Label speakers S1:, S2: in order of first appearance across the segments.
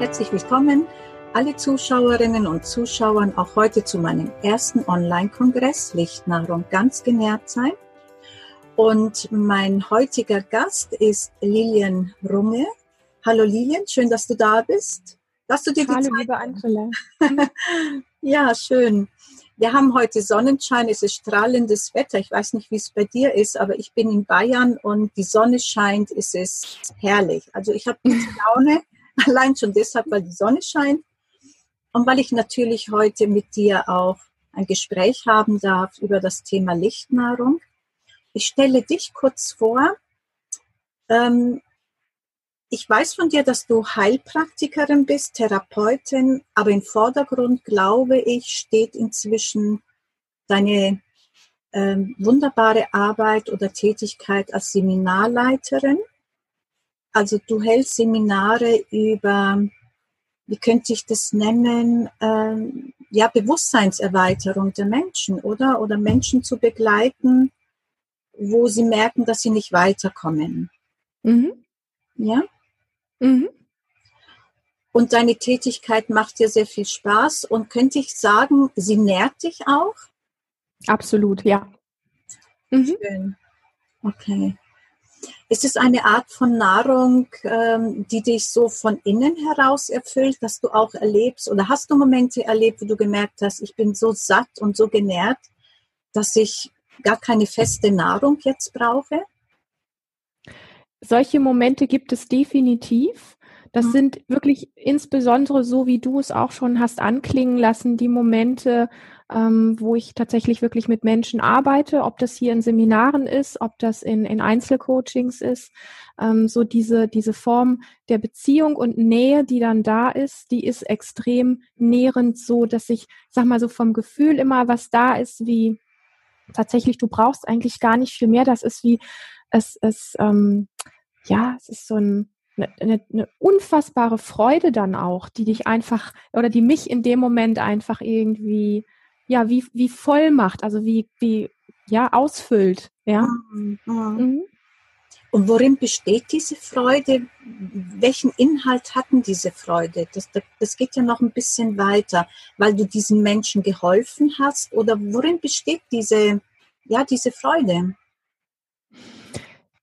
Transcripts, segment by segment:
S1: Herzlich willkommen, alle Zuschauerinnen und Zuschauern, auch heute zu meinem ersten Online-Kongress Lichtnahrung ganz genährt sein. Und mein heutiger Gast ist Lilian Runge. Hallo Lilian, schön, dass du da bist. Dass du
S2: dir die Hallo, Zeit liebe Angela.
S1: ja, schön. Wir haben heute Sonnenschein, es ist strahlendes Wetter. Ich weiß nicht, wie es bei dir ist, aber ich bin in Bayern und die Sonne scheint, es ist herrlich. Also ich habe gute Laune, allein schon deshalb, weil die Sonne scheint und weil ich natürlich heute mit dir auch ein Gespräch haben darf über das Thema Lichtnahrung. Ich stelle dich kurz vor. Ähm, ich weiß von dir, dass du Heilpraktikerin bist, Therapeutin, aber im Vordergrund, glaube ich, steht inzwischen deine ähm, wunderbare Arbeit oder Tätigkeit als Seminarleiterin. Also du hältst Seminare über, wie könnte ich das nennen, ähm, ja, Bewusstseinserweiterung der Menschen, oder? Oder Menschen zu begleiten, wo sie merken, dass sie nicht weiterkommen. Mhm. Ja? Mhm. Und deine Tätigkeit macht dir sehr viel Spaß und könnte ich sagen, sie nährt dich auch?
S2: Absolut, ja.
S1: Mhm. Schön. Okay. Ist es eine Art von Nahrung, ähm, die dich so von innen heraus erfüllt, dass du auch erlebst oder hast du Momente erlebt, wo du gemerkt hast, ich bin so satt und so genährt, dass ich gar keine feste Nahrung jetzt brauche?
S2: solche Momente gibt es definitiv. Das mhm. sind wirklich insbesondere so, wie du es auch schon hast anklingen lassen, die Momente, ähm, wo ich tatsächlich wirklich mit Menschen arbeite, ob das hier in Seminaren ist, ob das in, in Einzelcoachings ist. Ähm, so diese, diese Form der Beziehung und Nähe, die dann da ist, die ist extrem nährend, so dass ich, sag mal so vom Gefühl immer, was da ist, wie tatsächlich, du brauchst eigentlich gar nicht viel mehr. Das ist wie, es, es, ähm, ja, es ist so ein, eine, eine, eine unfassbare Freude dann auch, die dich einfach oder die mich in dem Moment einfach irgendwie ja wie wie voll macht, also wie wie ja ausfüllt, ja. Mhm.
S1: Mhm. Und worin besteht diese Freude? Welchen Inhalt hatten diese Freude? Das, das geht ja noch ein bisschen weiter, weil du diesen Menschen geholfen hast. Oder worin besteht diese, ja, diese Freude?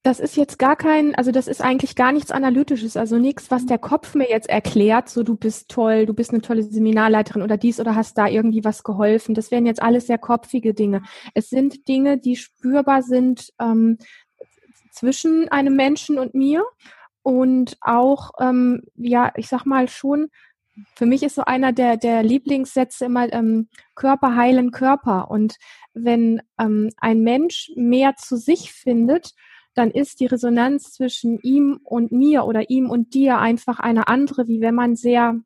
S2: Das ist jetzt gar kein, also das ist eigentlich gar nichts Analytisches, also nichts, was der Kopf mir jetzt erklärt, so du bist toll, du bist eine tolle Seminarleiterin oder dies oder hast da irgendwie was geholfen. Das wären jetzt alles sehr kopfige Dinge. Es sind Dinge, die spürbar sind ähm, zwischen einem Menschen und mir und auch, ähm, ja, ich sag mal schon, für mich ist so einer der, der Lieblingssätze immer ähm, Körper heilen Körper. Und wenn ähm, ein Mensch mehr zu sich findet, dann ist die Resonanz zwischen ihm und mir oder ihm und dir einfach eine andere, wie wenn man sehr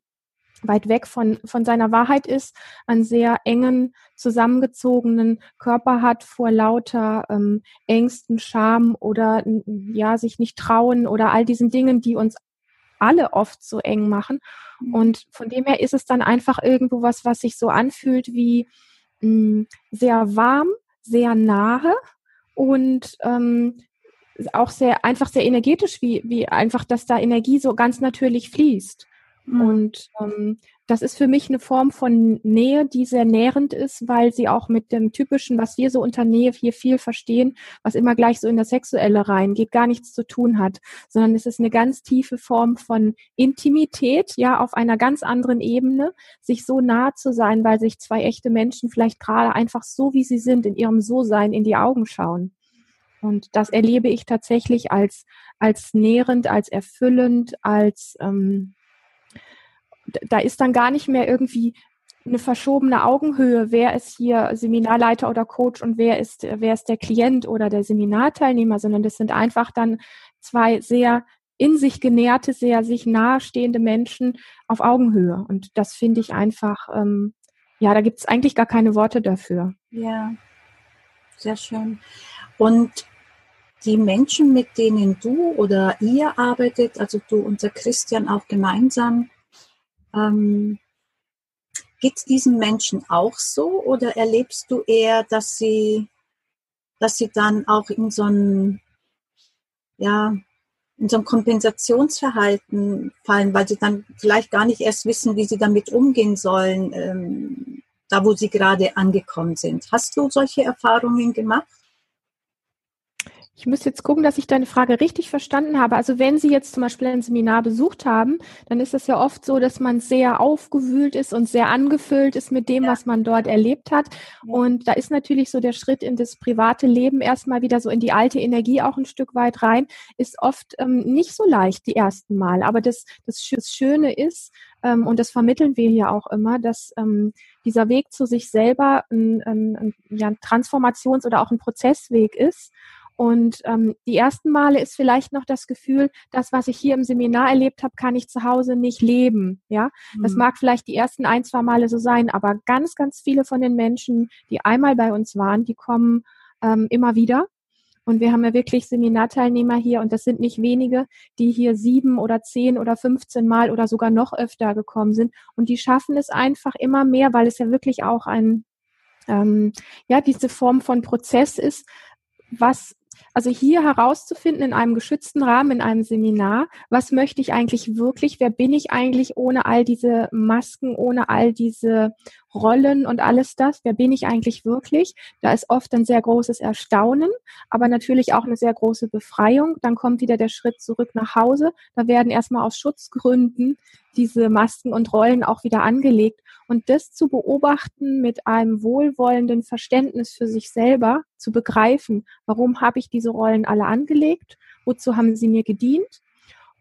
S2: weit weg von, von seiner Wahrheit ist, einen sehr engen, zusammengezogenen Körper hat vor lauter ähm, Ängsten, Scham oder ja, sich nicht trauen oder all diesen Dingen, die uns alle oft so eng machen. Mhm. Und von dem her ist es dann einfach irgendwo was, was sich so anfühlt wie mh, hm, sehr warm, sehr nahe und ähm, auch sehr einfach sehr energetisch, wie, wie einfach, dass da Energie so ganz natürlich fließt. Mhm. Und ähm, das ist für mich eine Form von Nähe, die sehr nährend ist, weil sie auch mit dem typischen, was wir so unter Nähe hier viel verstehen, was immer gleich so in das Sexuelle reingeht, gar nichts zu tun hat, sondern es ist eine ganz tiefe Form von Intimität, ja, auf einer ganz anderen Ebene, sich so nah zu sein, weil sich zwei echte Menschen vielleicht gerade einfach so, wie sie sind, in ihrem So-Sein in die Augen schauen. Und das erlebe ich tatsächlich als, als nährend, als erfüllend, als ähm, da ist dann gar nicht mehr irgendwie eine verschobene Augenhöhe, wer ist hier Seminarleiter oder Coach und wer ist, wer ist der Klient oder der Seminarteilnehmer, sondern das sind einfach dann zwei sehr in sich genährte, sehr sich nahestehende Menschen auf Augenhöhe. Und das finde ich einfach, ähm, ja, da gibt es eigentlich gar keine Worte dafür.
S1: Ja, sehr schön. Und die Menschen, mit denen du oder ihr arbeitet, also du und der Christian auch gemeinsam, ähm, geht es diesen Menschen auch so oder erlebst du eher, dass sie, dass sie dann auch in so ein, ja, in so ein Kompensationsverhalten fallen, weil sie dann vielleicht gar nicht erst wissen, wie sie damit umgehen sollen, ähm, da wo sie gerade angekommen sind. Hast du solche Erfahrungen gemacht?
S2: Ich muss jetzt gucken, dass ich deine Frage richtig verstanden habe. Also wenn Sie jetzt zum Beispiel ein Seminar besucht haben, dann ist es ja oft so, dass man sehr aufgewühlt ist und sehr angefüllt ist mit dem, ja. was man dort erlebt hat. Ja. Und da ist natürlich so der Schritt in das private Leben erstmal wieder so in die alte Energie auch ein Stück weit rein, ist oft ähm, nicht so leicht die ersten Mal. Aber das, das, das Schöne ist, ähm, und das vermitteln wir hier auch immer, dass ähm, dieser Weg zu sich selber ein, ein, ein, ja, ein Transformations- oder auch ein Prozessweg ist. Und ähm, die ersten Male ist vielleicht noch das Gefühl, das, was ich hier im Seminar erlebt habe, kann ich zu Hause nicht leben. Ja, mhm. das mag vielleicht die ersten ein, zwei Male so sein, aber ganz, ganz viele von den Menschen, die einmal bei uns waren, die kommen ähm, immer wieder. Und wir haben ja wirklich Seminarteilnehmer hier und das sind nicht wenige, die hier sieben oder zehn oder 15 Mal oder sogar noch öfter gekommen sind. Und die schaffen es einfach immer mehr, weil es ja wirklich auch ein, ähm, ja, diese Form von Prozess ist, was also hier herauszufinden in einem geschützten Rahmen, in einem Seminar, was möchte ich eigentlich wirklich, wer bin ich eigentlich ohne all diese Masken, ohne all diese Rollen und alles das, wer bin ich eigentlich wirklich? Da ist oft ein sehr großes Erstaunen, aber natürlich auch eine sehr große Befreiung. Dann kommt wieder der Schritt zurück nach Hause. Da werden erstmal aus Schutzgründen diese Masken und Rollen auch wieder angelegt. Und das zu beobachten mit einem wohlwollenden Verständnis für sich selber, zu begreifen, warum habe ich diese Rollen alle angelegt, wozu haben sie mir gedient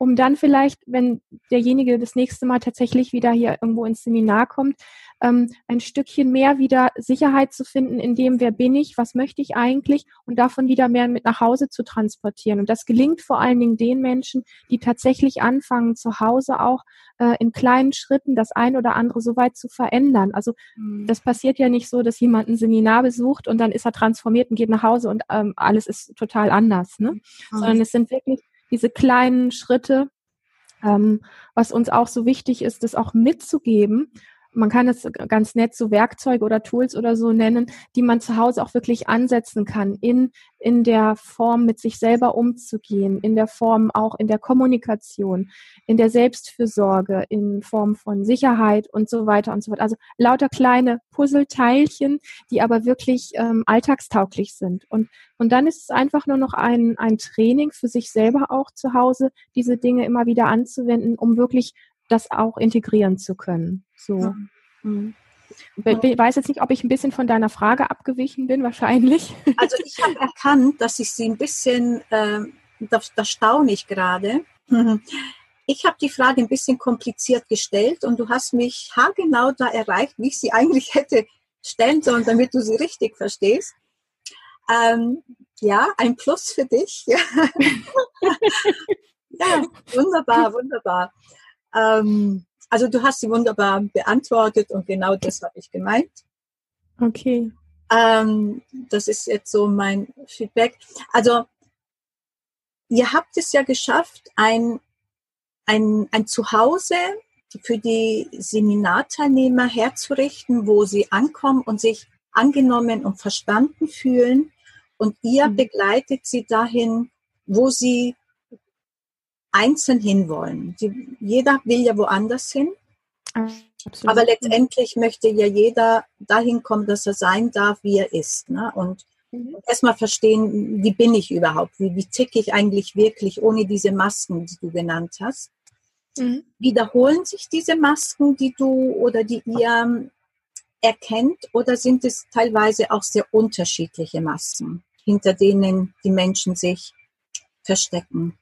S2: um dann vielleicht, wenn derjenige das nächste Mal tatsächlich wieder hier irgendwo ins Seminar kommt, ähm, ein Stückchen mehr wieder Sicherheit zu finden, in dem, wer bin ich, was möchte ich eigentlich und davon wieder mehr mit nach Hause zu transportieren. Und das gelingt vor allen Dingen den Menschen, die tatsächlich anfangen, zu Hause auch äh, in kleinen Schritten das ein oder andere so weit zu verändern. Also mhm. das passiert ja nicht so, dass jemand ein Seminar besucht und dann ist er transformiert und geht nach Hause und ähm, alles ist total anders, ne? Mhm. Sondern es sind wirklich diese kleinen Schritte, ähm, was uns auch so wichtig ist, das auch mitzugeben man kann es ganz nett so Werkzeuge oder Tools oder so nennen, die man zu Hause auch wirklich ansetzen kann, in, in der Form mit sich selber umzugehen, in der Form auch in der Kommunikation, in der Selbstfürsorge, in Form von Sicherheit und so weiter und so fort. Also lauter kleine Puzzleteilchen, die aber wirklich ähm, alltagstauglich sind. Und, und dann ist es einfach nur noch ein, ein Training für sich selber auch zu Hause, diese Dinge immer wieder anzuwenden, um wirklich das auch integrieren zu können. So. Mhm. Ich weiß jetzt nicht, ob ich ein bisschen von deiner Frage abgewichen bin, wahrscheinlich.
S1: Also ich habe erkannt, dass ich sie ein bisschen, äh, das, das staune ich gerade. Mhm. Ich habe die Frage ein bisschen kompliziert gestellt und du hast mich haargenau da erreicht, wie ich sie eigentlich hätte stellen sollen, damit du sie richtig verstehst. Ähm, ja, ein Plus für dich. ja, wunderbar, wunderbar. Ähm, also du hast sie wunderbar beantwortet und genau das habe ich gemeint.
S2: Okay.
S1: Ähm, das ist jetzt so mein Feedback. Also ihr habt es ja geschafft, ein, ein, ein Zuhause für die Seminarteilnehmer herzurichten, wo sie ankommen und sich angenommen und verstanden fühlen. Und ihr mhm. begleitet sie dahin, wo sie einzeln hinwollen. Die, jeder will ja woanders hin. Absolut. Aber letztendlich möchte ja jeder dahin kommen, dass er sein darf, wie er ist. Ne? Und mhm. erstmal verstehen, wie bin ich überhaupt? Wie, wie ticke ich eigentlich wirklich ohne diese Masken, die du genannt hast? Mhm. Wiederholen sich diese Masken, die du oder die ihr erkennt, oder sind es teilweise auch sehr unterschiedliche Masken, hinter denen die Menschen sich verstecken?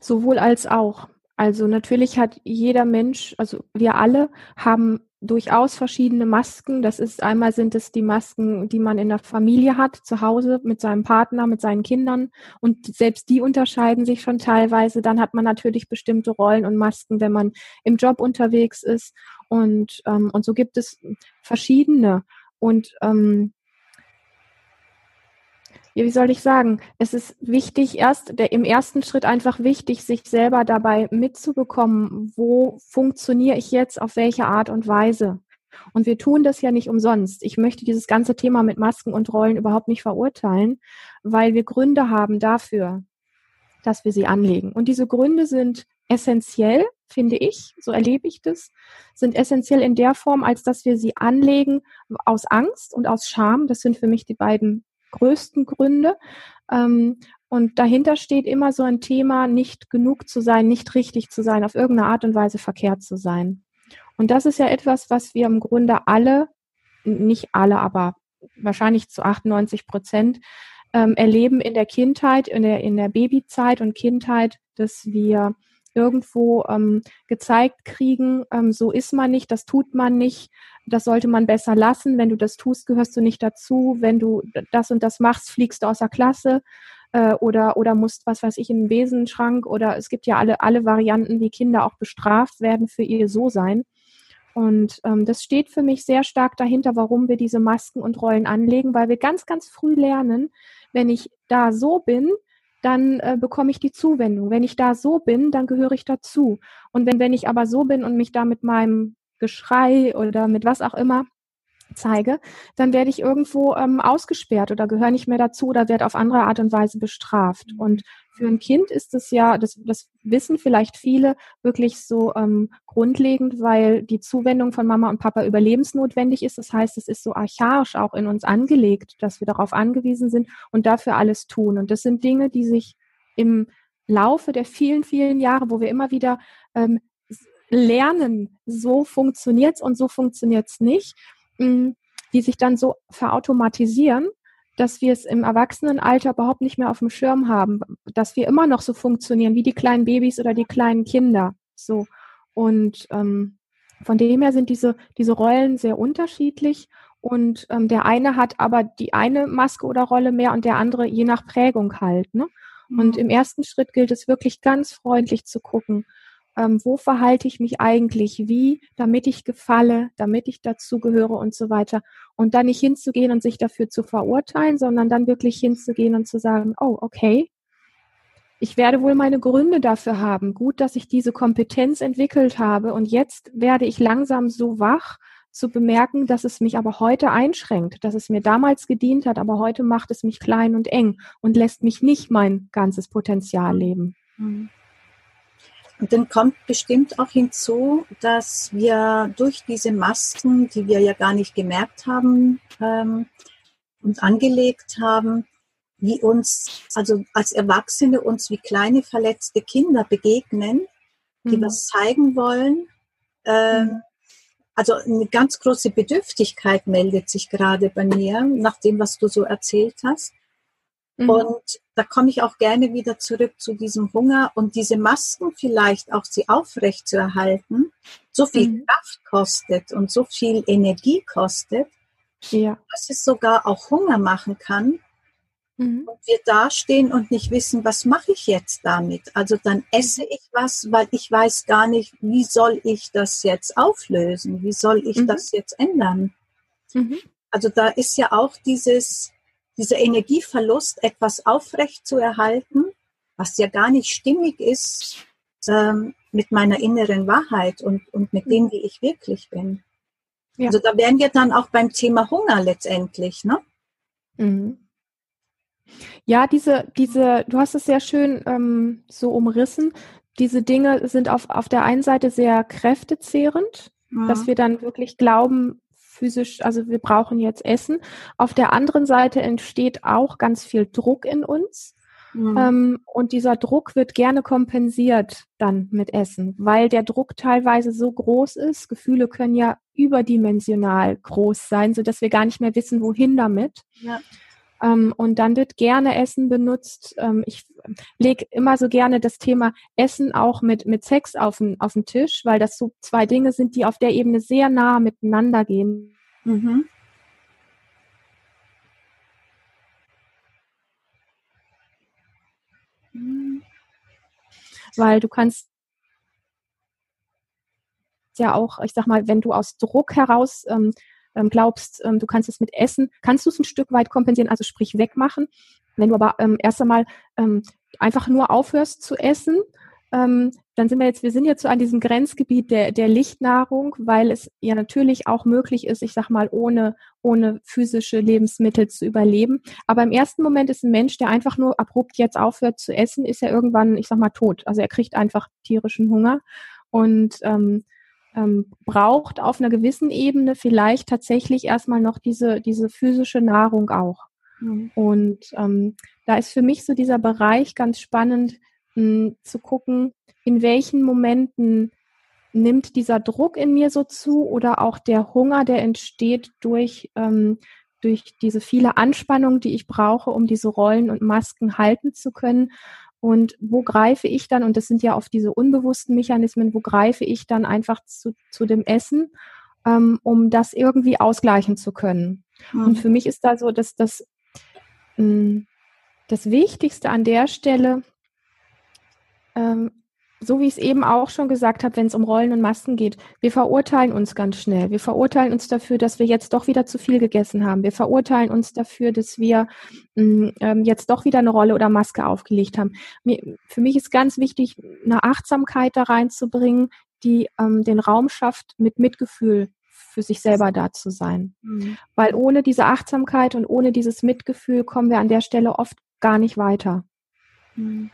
S2: Sowohl als auch. Also natürlich hat jeder Mensch, also wir alle haben durchaus verschiedene Masken. Das ist einmal sind es die Masken, die man in der Familie hat, zu Hause mit seinem Partner, mit seinen Kindern. Und selbst die unterscheiden sich schon teilweise. Dann hat man natürlich bestimmte Rollen und Masken, wenn man im Job unterwegs ist. Und, ähm, und so gibt es verschiedene. Und ähm, wie soll ich sagen, es ist wichtig, erst der, im ersten Schritt einfach wichtig, sich selber dabei mitzubekommen, wo funktioniere ich jetzt, auf welche Art und Weise. Und wir tun das ja nicht umsonst. Ich möchte dieses ganze Thema mit Masken und Rollen überhaupt nicht verurteilen, weil wir Gründe haben dafür. dass wir sie anlegen. Und diese Gründe sind essentiell, finde ich, so erlebe ich das, sind essentiell in der Form, als dass wir sie anlegen aus Angst und aus Scham. Das sind für mich die beiden größten Gründe. Ähm, und dahinter steht immer so ein Thema, nicht genug zu sein, nicht richtig zu sein, auf irgendeine Art und Weise verkehrt zu sein. Und das ist ja etwas, was wir im Grunde alle, nicht alle, aber wahrscheinlich zu 98 Prozent ähm, erleben in der Kindheit, in der, in der Babyzeit und Kindheit, dass wir irgendwo ähm, gezeigt kriegen, ähm, so ist man nicht, das tut man nicht, das sollte man besser lassen. Wenn du das tust, gehörst du nicht dazu. Wenn du das und das machst, fliegst du aus der Klasse äh, oder, oder musst, was weiß ich, in den Besenschrank oder es gibt ja alle, alle Varianten, wie Kinder auch bestraft werden für ihr So-Sein. Und ähm, das steht für mich sehr stark dahinter, warum wir diese Masken und Rollen anlegen, weil wir ganz, ganz früh lernen, wenn ich da so bin, dann äh, bekomme ich die Zuwendung. Wenn ich da so bin, dann gehöre ich dazu. Und wenn, wenn ich aber so bin und mich da mit meinem Geschrei oder mit was auch immer zeige, dann werde ich irgendwo ähm, ausgesperrt oder gehöre nicht mehr dazu oder werde auf andere Art und Weise bestraft. Mhm. Und für ein Kind ist es ja, das, das wissen vielleicht viele, wirklich so ähm, grundlegend, weil die Zuwendung von Mama und Papa überlebensnotwendig ist. Das heißt, es ist so archaisch auch in uns angelegt, dass wir darauf angewiesen sind und dafür alles tun. Und das sind Dinge, die sich im Laufe der vielen, vielen Jahre, wo wir immer wieder ähm, lernen, so funktioniert's und so funktioniert's nicht, mh, die sich dann so verautomatisieren dass wir es im Erwachsenenalter überhaupt nicht mehr auf dem Schirm haben, dass wir immer noch so funktionieren wie die kleinen Babys oder die kleinen Kinder. So und ähm, von dem her sind diese diese Rollen sehr unterschiedlich und ähm, der eine hat aber die eine Maske oder Rolle mehr und der andere je nach Prägung halt. Ne? Und mhm. im ersten Schritt gilt es wirklich ganz freundlich zu gucken, ähm, wo verhalte ich mich eigentlich wie, damit ich gefalle, damit ich dazugehöre und so weiter. Und dann nicht hinzugehen und sich dafür zu verurteilen, sondern dann wirklich hinzugehen und zu sagen, oh, okay, ich werde wohl meine Gründe dafür haben. Gut, dass ich diese Kompetenz entwickelt habe und jetzt werde ich langsam so wach zu bemerken, dass es mich aber heute einschränkt, dass es mir damals gedient hat, aber heute macht es mich klein und eng und lässt mich nicht mein ganzes Potenzial leben. Mhm.
S1: Und dann kommt bestimmt auch hinzu, dass wir durch diese Masken, die wir ja gar nicht gemerkt haben ähm, und angelegt haben, wie uns, also als Erwachsene uns wie kleine verletzte Kinder begegnen, die mhm. was zeigen wollen. Ähm, mhm. Also eine ganz große Bedürftigkeit meldet sich gerade bei mir, nach dem, was du so erzählt hast. Mhm. Und da komme ich auch gerne wieder zurück zu diesem Hunger und diese Masken vielleicht auch sie aufrecht zu erhalten, so viel mhm. Kraft kostet und so viel Energie kostet, ja. dass es sogar auch Hunger machen kann. Mhm. Und wir dastehen und nicht wissen, was mache ich jetzt damit? Also dann esse ich was, weil ich weiß gar nicht, wie soll ich das jetzt auflösen? Wie soll ich mhm. das jetzt ändern? Mhm. Also da ist ja auch dieses, dieser Energieverlust, etwas aufrecht zu erhalten, was ja gar nicht stimmig ist ähm, mit meiner inneren Wahrheit und, und mit dem, wie ich wirklich bin. Ja. Also da wären wir dann auch beim Thema Hunger letztendlich, ne?
S2: Mhm. Ja, diese, diese, du hast es sehr schön ähm, so umrissen. Diese Dinge sind auf, auf der einen Seite sehr kräftezehrend, mhm. dass wir dann wirklich glauben, physisch, also wir brauchen jetzt Essen. Auf der anderen Seite entsteht auch ganz viel Druck in uns. Mhm. Ähm, und dieser Druck wird gerne kompensiert dann mit Essen, weil der Druck teilweise so groß ist. Gefühle können ja überdimensional groß sein, so dass wir gar nicht mehr wissen, wohin damit. Ja. Ähm, und dann wird gerne Essen benutzt. Ähm, ich lege immer so gerne das Thema Essen auch mit, mit Sex auf den, auf den Tisch, weil das so zwei Dinge sind, die auf der Ebene sehr nah miteinander gehen. Mhm. Weil du kannst ja auch, ich sag mal, wenn du aus Druck heraus ähm, ähm, glaubst, ähm, du kannst es mit Essen, kannst du es ein Stück weit kompensieren, also sprich wegmachen. Wenn du aber ähm, erst einmal ähm, einfach nur aufhörst zu essen, ähm, dann sind wir jetzt, wir sind jetzt so an diesem Grenzgebiet der, der Lichtnahrung, weil es ja natürlich auch möglich ist, ich sag mal, ohne, ohne physische Lebensmittel zu überleben. Aber im ersten Moment ist ein Mensch, der einfach nur abrupt jetzt aufhört zu essen, ist ja irgendwann, ich sag mal, tot. Also er kriegt einfach tierischen Hunger und ähm, ähm, braucht auf einer gewissen Ebene vielleicht tatsächlich erstmal noch diese, diese physische Nahrung auch. Mhm. Und ähm, da ist für mich so dieser Bereich ganz spannend mh, hm, zu gucken, in welchen Momenten nimmt dieser Druck in mir so zu oder auch der Hunger, der entsteht durch, ähm, durch diese viele Anspannung, die ich brauche, um diese Rollen und Masken halten zu können. Und wo greife ich dann, und das sind ja oft diese unbewussten Mechanismen, wo greife ich dann einfach zu, zu dem Essen, ähm, um das irgendwie ausgleichen zu können. Mhm. Und für mich ist da so, dass das, mh, hm, das Wichtigste an der Stelle, ähm, so wie ich es eben auch schon gesagt habe, wenn es um Rollen und Masken geht, wir verurteilen uns ganz schnell. Wir verurteilen uns dafür, dass wir jetzt doch wieder zu viel gegessen haben. Wir verurteilen uns dafür, dass wir mm, ähm, jetzt doch wieder eine Rolle oder Maske aufgelegt haben. Mir, für mich ist ganz wichtig, eine Achtsamkeit da reinzubringen, die ähm, den Raum schafft, mit Mitgefühl für sich selber da zu sein. Mhm. Weil ohne diese Achtsamkeit und ohne dieses Mitgefühl kommen wir an der Stelle oft gar nicht weiter. Mhm.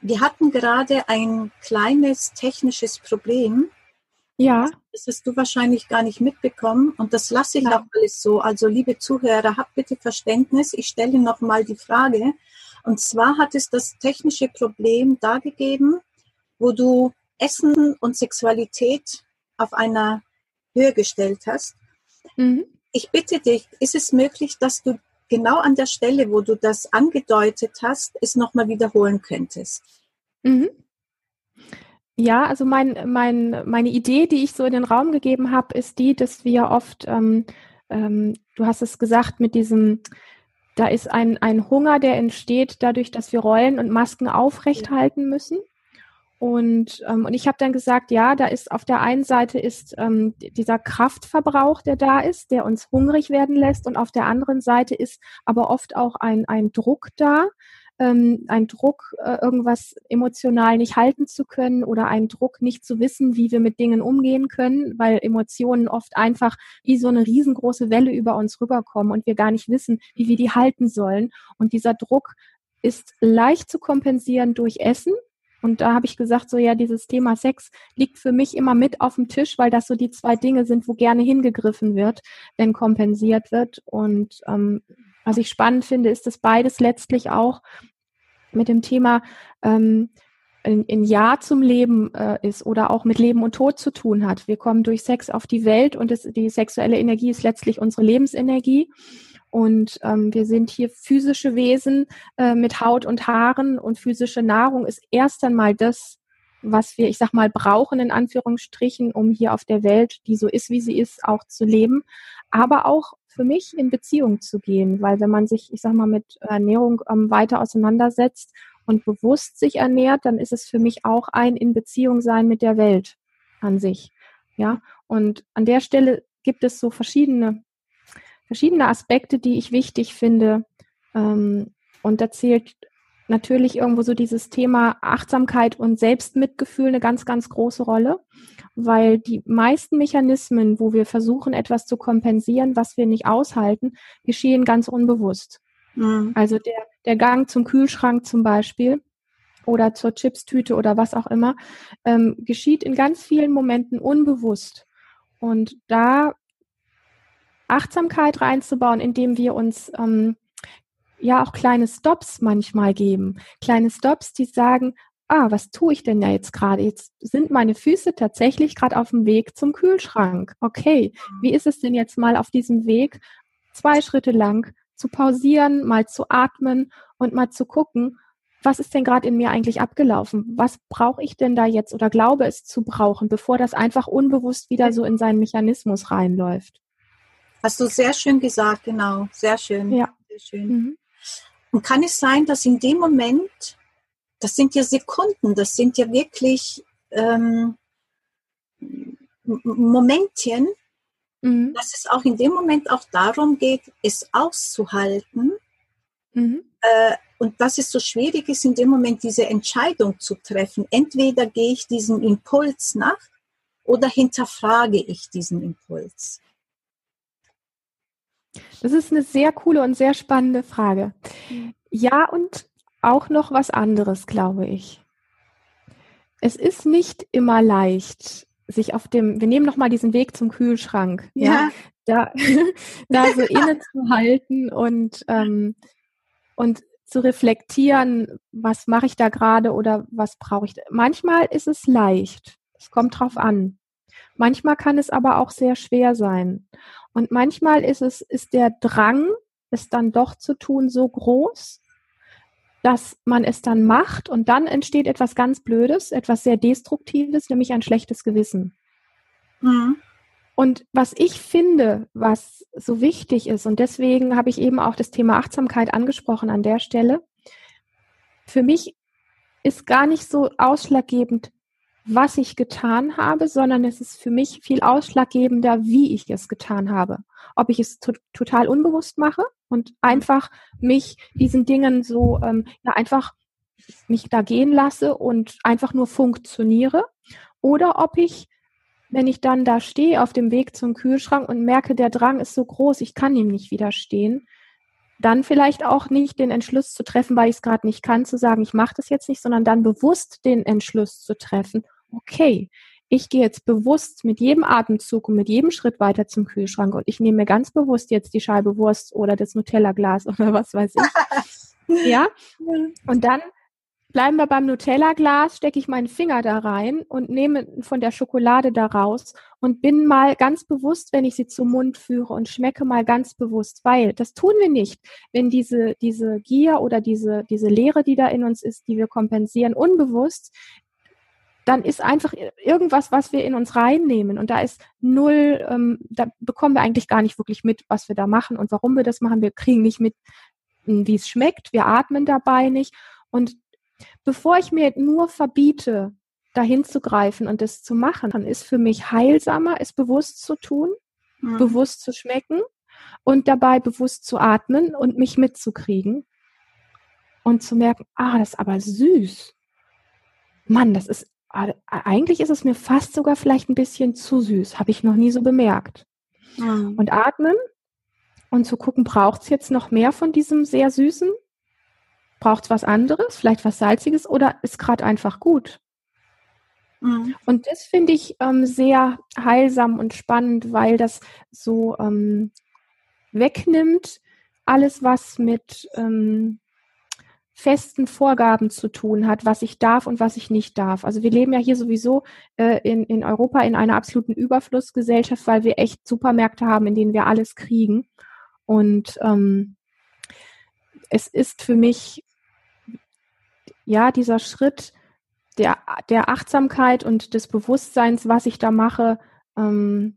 S1: Wir hatten gerade ein kleines technisches Problem.
S2: Ja.
S1: Das hast du wahrscheinlich gar nicht mitbekommen und das lasse ich ja. auch alles so. Also liebe Zuhörer, habt bitte Verständnis. Ich stelle noch mal die Frage. Und zwar hat es das technische Problem dargegeben, wo du Essen und Sexualität auf einer Höhe gestellt hast. Mhm. Ich bitte dich, ist es möglich, dass du genau an der Stelle, wo du das angedeutet hast, es nochmal wiederholen könntest. Mhm.
S2: Ja, also mein, mein, meine Idee, die ich so in den Raum gegeben habe, ist die, dass wir oft, ähm, ähm, du hast es gesagt, mit diesem, da ist ein, ein Hunger, der entsteht dadurch, dass wir Rollen und Masken aufrechthalten müssen. Und, ähm, und ich habe dann gesagt, ja, da ist auf der einen Seite ist ähm, dieser Kraftverbrauch, der da ist, der uns hungrig werden lässt, und auf der anderen Seite ist aber oft auch ein, ein Druck da, ähm, ein Druck, äh, irgendwas emotional nicht halten zu können oder ein Druck, nicht zu wissen, wie wir mit Dingen umgehen können, weil Emotionen oft einfach wie so eine riesengroße Welle über uns rüberkommen und wir gar nicht wissen, wie wir die halten sollen. Und dieser Druck ist leicht zu kompensieren durch Essen, und da habe ich gesagt, so ja, dieses Thema Sex liegt für mich immer mit auf dem Tisch, weil das so die zwei Dinge sind, wo gerne hingegriffen wird, wenn kompensiert wird. Und ähm, was ich spannend finde, ist, dass beides letztlich auch mit dem Thema ähm, ein, ein Ja zum Leben äh, ist oder auch mit Leben und Tod zu tun hat. Wir kommen durch Sex auf die Welt und das, die sexuelle Energie ist letztlich unsere Lebensenergie. Und ähm, wir sind hier physische Wesen äh, mit Haut und Haaren und physische Nahrung ist erst einmal das, was wir, ich sag mal, brauchen in Anführungsstrichen, um hier auf der Welt, die so ist, wie sie ist, auch zu leben. Aber auch für mich in Beziehung zu gehen, weil wenn man sich, ich sag mal, mit Ernährung ähm, weiter auseinandersetzt und bewusst sich ernährt, dann ist es für mich auch ein in Beziehung sein mit der Welt an sich. Ja, und an der Stelle gibt es so verschiedene verschiedene Aspekte, die ich wichtig finde. Ähm, und da zählt natürlich irgendwo so dieses Thema Achtsamkeit und Selbstmitgefühl eine ganz, ganz große Rolle, weil die meisten Mechanismen, wo wir versuchen, etwas zu kompensieren, was wir nicht aushalten, geschehen ganz unbewusst. Mhm. Also der, der Gang zum Kühlschrank zum Beispiel oder zur Chipstüte oder was auch immer, ähm, geschieht in ganz vielen Momenten unbewusst. Und da Achtsamkeit reinzubauen, indem wir uns ähm, ja auch kleine Stops manchmal geben. Kleine Stops, die sagen, ah, was tue ich denn da jetzt gerade? Jetzt sind meine Füße tatsächlich gerade auf dem Weg zum Kühlschrank. Okay, wie ist es denn jetzt mal auf diesem Weg zwei Schritte lang zu pausieren, mal zu atmen und mal zu gucken, was ist denn gerade in mir eigentlich abgelaufen? Was brauche ich denn da jetzt oder glaube es zu brauchen, bevor das einfach unbewusst wieder so in seinen Mechanismus reinläuft?
S1: Hast du sehr schön gesagt, genau. Sehr schön.
S2: Ja.
S1: Sehr schön. Mhm. Und kann es sein, dass in dem Moment, das sind ja Sekunden, das sind ja wirklich ähm, Momentchen, mhm. dass es auch in dem Moment auch darum geht, es auszuhalten Mhm. Äh, und dass es so schwierig ist, in dem Moment diese Entscheidung zu treffen. Entweder gehe ich diesem Impuls nach oder hinterfrage ich diesen Impuls.
S2: Das ist eine sehr coole und sehr spannende Frage. Mhm. Ja, und auch noch was anderes, glaube ich. Es ist nicht immer leicht, sich auf dem, wir nehmen nochmal diesen Weg zum Kühlschrank, ja, ja da, da so innezuhalten und, ähm, und zu reflektieren, was mache ich da gerade oder was brauche ich. Manchmal ist es leicht. Es kommt drauf an. Manchmal kann es aber auch sehr schwer sein. Und manchmal ist es, ist der Drang, es dann doch zu tun, so groß, dass man es dann macht und dann entsteht etwas ganz Blödes, etwas sehr Destruktives, nämlich ein schlechtes Gewissen. Mhm. Und was ich finde, was so wichtig ist, und deswegen habe ich eben auch das Thema Achtsamkeit angesprochen an der Stelle, für mich ist gar nicht so ausschlaggebend, was ich getan habe, sondern es ist für mich viel ausschlaggebender, wie ich es getan habe. Ob ich es total unbewusst mache und einfach mich diesen Dingen so, ähm, ja, einfach mich da gehen lasse und einfach nur funktioniere. Oder ob ich, wenn ich dann da stehe auf dem Weg zum Kühlschrank und merke, der Drang ist so groß, ich kann ihm nicht widerstehen, dann vielleicht auch nicht den Entschluss zu treffen, weil ich es gerade nicht kann, zu sagen, ich mache das jetzt nicht, sondern dann bewusst den Entschluss zu treffen okay, ich gehe jetzt bewusst mit jedem Atemzug und mit jedem Schritt weiter zum Kühlschrank und ich nehme mir ganz bewusst jetzt die Scheibe Wurst oder das Nutella-Glas oder was weiß ich. ja? Und dann bleiben wir beim Nutella-Glas, stecke ich meinen Finger da rein und nehme von der Schokolade da raus und bin mal ganz bewusst, wenn ich sie zum Mund führe und schmecke mal ganz bewusst, weil das tun wir nicht, wenn diese, diese Gier oder diese, diese Leere, die da in uns ist, die wir kompensieren, unbewusst, dann ist einfach irgendwas, was wir in uns reinnehmen. Und da ist null, ähm, da bekommen wir eigentlich gar nicht wirklich mit, was wir da machen und warum wir das machen. Wir kriegen nicht mit, hm, wie es schmeckt. Wir atmen dabei nicht. Und bevor ich mir nur verbiete, dahin zu greifen und das zu machen, dann ist für mich heilsamer, es bewusst zu tun, mhm. bewusst zu schmecken und dabei bewusst zu atmen und mich mitzukriegen und zu merken, ah, das ist aber süß. Mann, das ist eigentlich ist es mir fast sogar vielleicht ein bisschen zu süß, habe ich noch nie so bemerkt. Mhm. Und atmen und zu gucken, braucht es jetzt noch mehr von diesem sehr süßen? Braucht es was anderes, vielleicht was Salziges oder ist gerade einfach gut? Mhm. Und das finde ich ähm, sehr heilsam und spannend, weil das so ähm, wegnimmt, alles, was mit ähm, festen Vorgaben zu tun hat, was ich darf und was ich nicht darf. Also wir leben ja hier sowieso äh, in, in Europa in einer absoluten Überflussgesellschaft, weil wir echt Supermärkte haben, in denen wir alles kriegen. Und ähm, es ist für mich ja dieser Schritt der, der Achtsamkeit und des Bewusstseins, was ich da mache, ähm,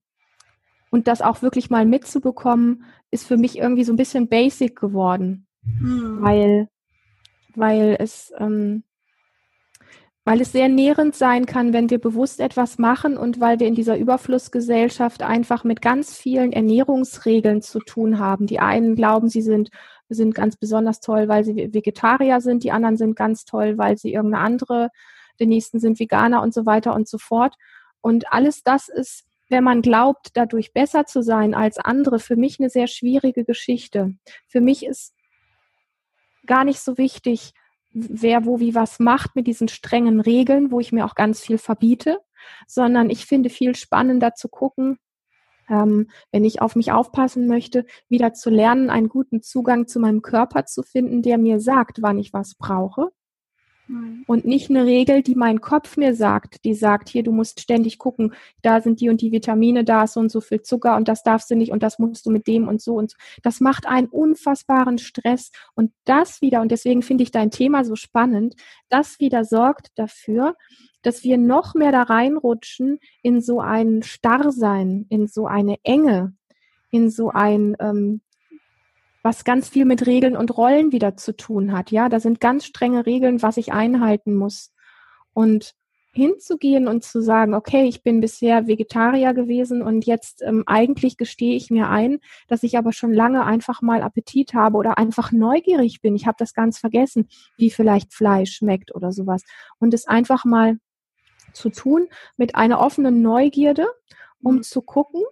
S2: und das auch wirklich mal mitzubekommen, ist für mich irgendwie so ein bisschen basic geworden. Hm. Weil weil es, ähm, weil es sehr nährend sein kann, wenn wir bewusst etwas machen und weil wir in dieser Überflussgesellschaft einfach mit ganz vielen Ernährungsregeln zu tun haben. Die einen glauben, sie sind, sind ganz besonders toll, weil sie Vegetarier sind, die anderen sind ganz toll, weil sie irgendeine andere, die nächsten sind Veganer und so weiter und so fort. Und alles das ist, wenn man glaubt, dadurch besser zu sein als andere, für mich eine sehr schwierige Geschichte. Für mich ist gar nicht so wichtig, wer wo wie was macht mit diesen strengen Regeln, wo ich mir auch ganz viel verbiete, sondern ich finde viel spannender zu gucken, ähm, wenn ich auf mich aufpassen möchte, wieder zu lernen, einen guten Zugang zu meinem Körper zu finden, der mir sagt, wann ich was brauche. Und nicht eine Regel, die mein Kopf mir sagt, die sagt, hier, du musst ständig gucken, da sind die und die Vitamine, da ist so und so viel Zucker und das darfst du nicht und das musst du mit dem und so und so. Das macht einen unfassbaren Stress und das wieder, und deswegen finde ich dein Thema so spannend, das wieder sorgt dafür, dass wir noch mehr da reinrutschen in so ein Starrsein, in so eine Enge, in so ein ähm, was ganz viel mit Regeln und Rollen wieder zu tun hat. Ja, da sind ganz strenge Regeln, was ich einhalten muss. Und hinzugehen und zu sagen, okay, ich bin bisher Vegetarier gewesen und jetzt ähm, eigentlich gestehe ich mir ein, dass ich aber schon lange einfach mal Appetit habe oder einfach neugierig bin. Ich habe das ganz vergessen, wie vielleicht Fleisch schmeckt oder sowas. Und es einfach mal zu tun mit einer offenen Neugierde, um mhm. zu gucken,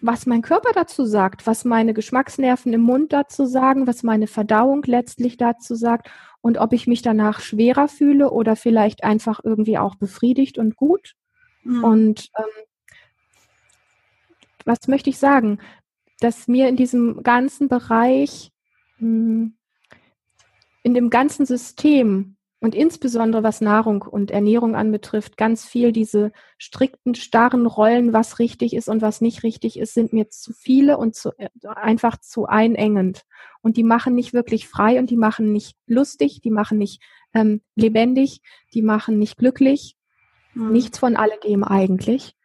S2: was mein Körper dazu sagt, was meine Geschmacksnerven im Mund dazu sagen, was meine Verdauung letztlich dazu sagt und ob ich mich danach schwerer fühle oder vielleicht einfach irgendwie auch befriedigt und gut. Mhm. Und ähm, was möchte ich sagen? Dass mir in diesem ganzen Bereich, hm, in dem ganzen System und insbesondere was Nahrung und Ernährung anbetrifft, ganz viel diese strikten, starren Rollen, was richtig ist und was nicht richtig ist, sind mir zu viele und zu, äh, einfach zu einengend. Und die machen nicht wirklich frei und die machen nicht lustig, die machen nicht ähm, lebendig, die machen nicht glücklich. Mhm. Nichts von alledem eigentlich.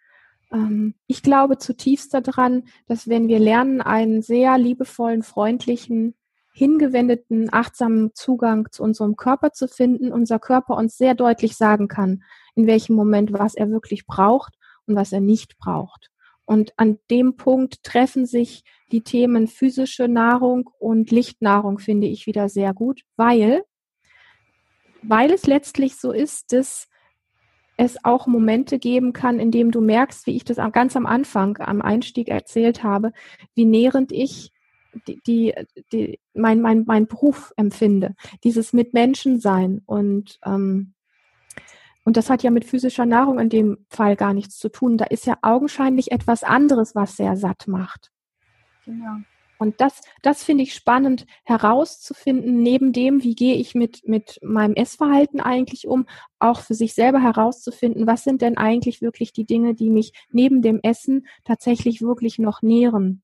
S2: Ähm, ich glaube zutiefst daran, dass wenn wir lernen, einen sehr liebevollen, freundlichen, hingewendeten, achtsamen Zugang zu unserem Körper zu finden, unser Körper uns sehr deutlich sagen kann, in welchem Moment was er wirklich braucht und was er nicht braucht. Und an dem Punkt treffen sich die Themen physische Nahrung und Lichtnahrung, finde ich wieder sehr gut, weil, weil es letztlich so ist, dass es auch Momente geben kann, in dem du merkst, wie ich das ganz am Anfang, am Einstieg erzählt habe, wie nährend ich die, die, die mein, mein, mein Beruf empfinde, dieses mit Menschen sein und ähm, und das hat ja mit physischer Nahrung in dem Fall gar nichts zu tun. Da ist ja augenscheinlich etwas anderes, was sehr satt macht. Genau. Und das, das finde ich spannend herauszufinden, neben dem, wie gehe ich mit, mit meinem Essverhalten eigentlich um, auch für sich selber herauszufinden, was sind denn eigentlich wirklich die Dinge, die mich neben dem Essen tatsächlich wirklich noch nähren.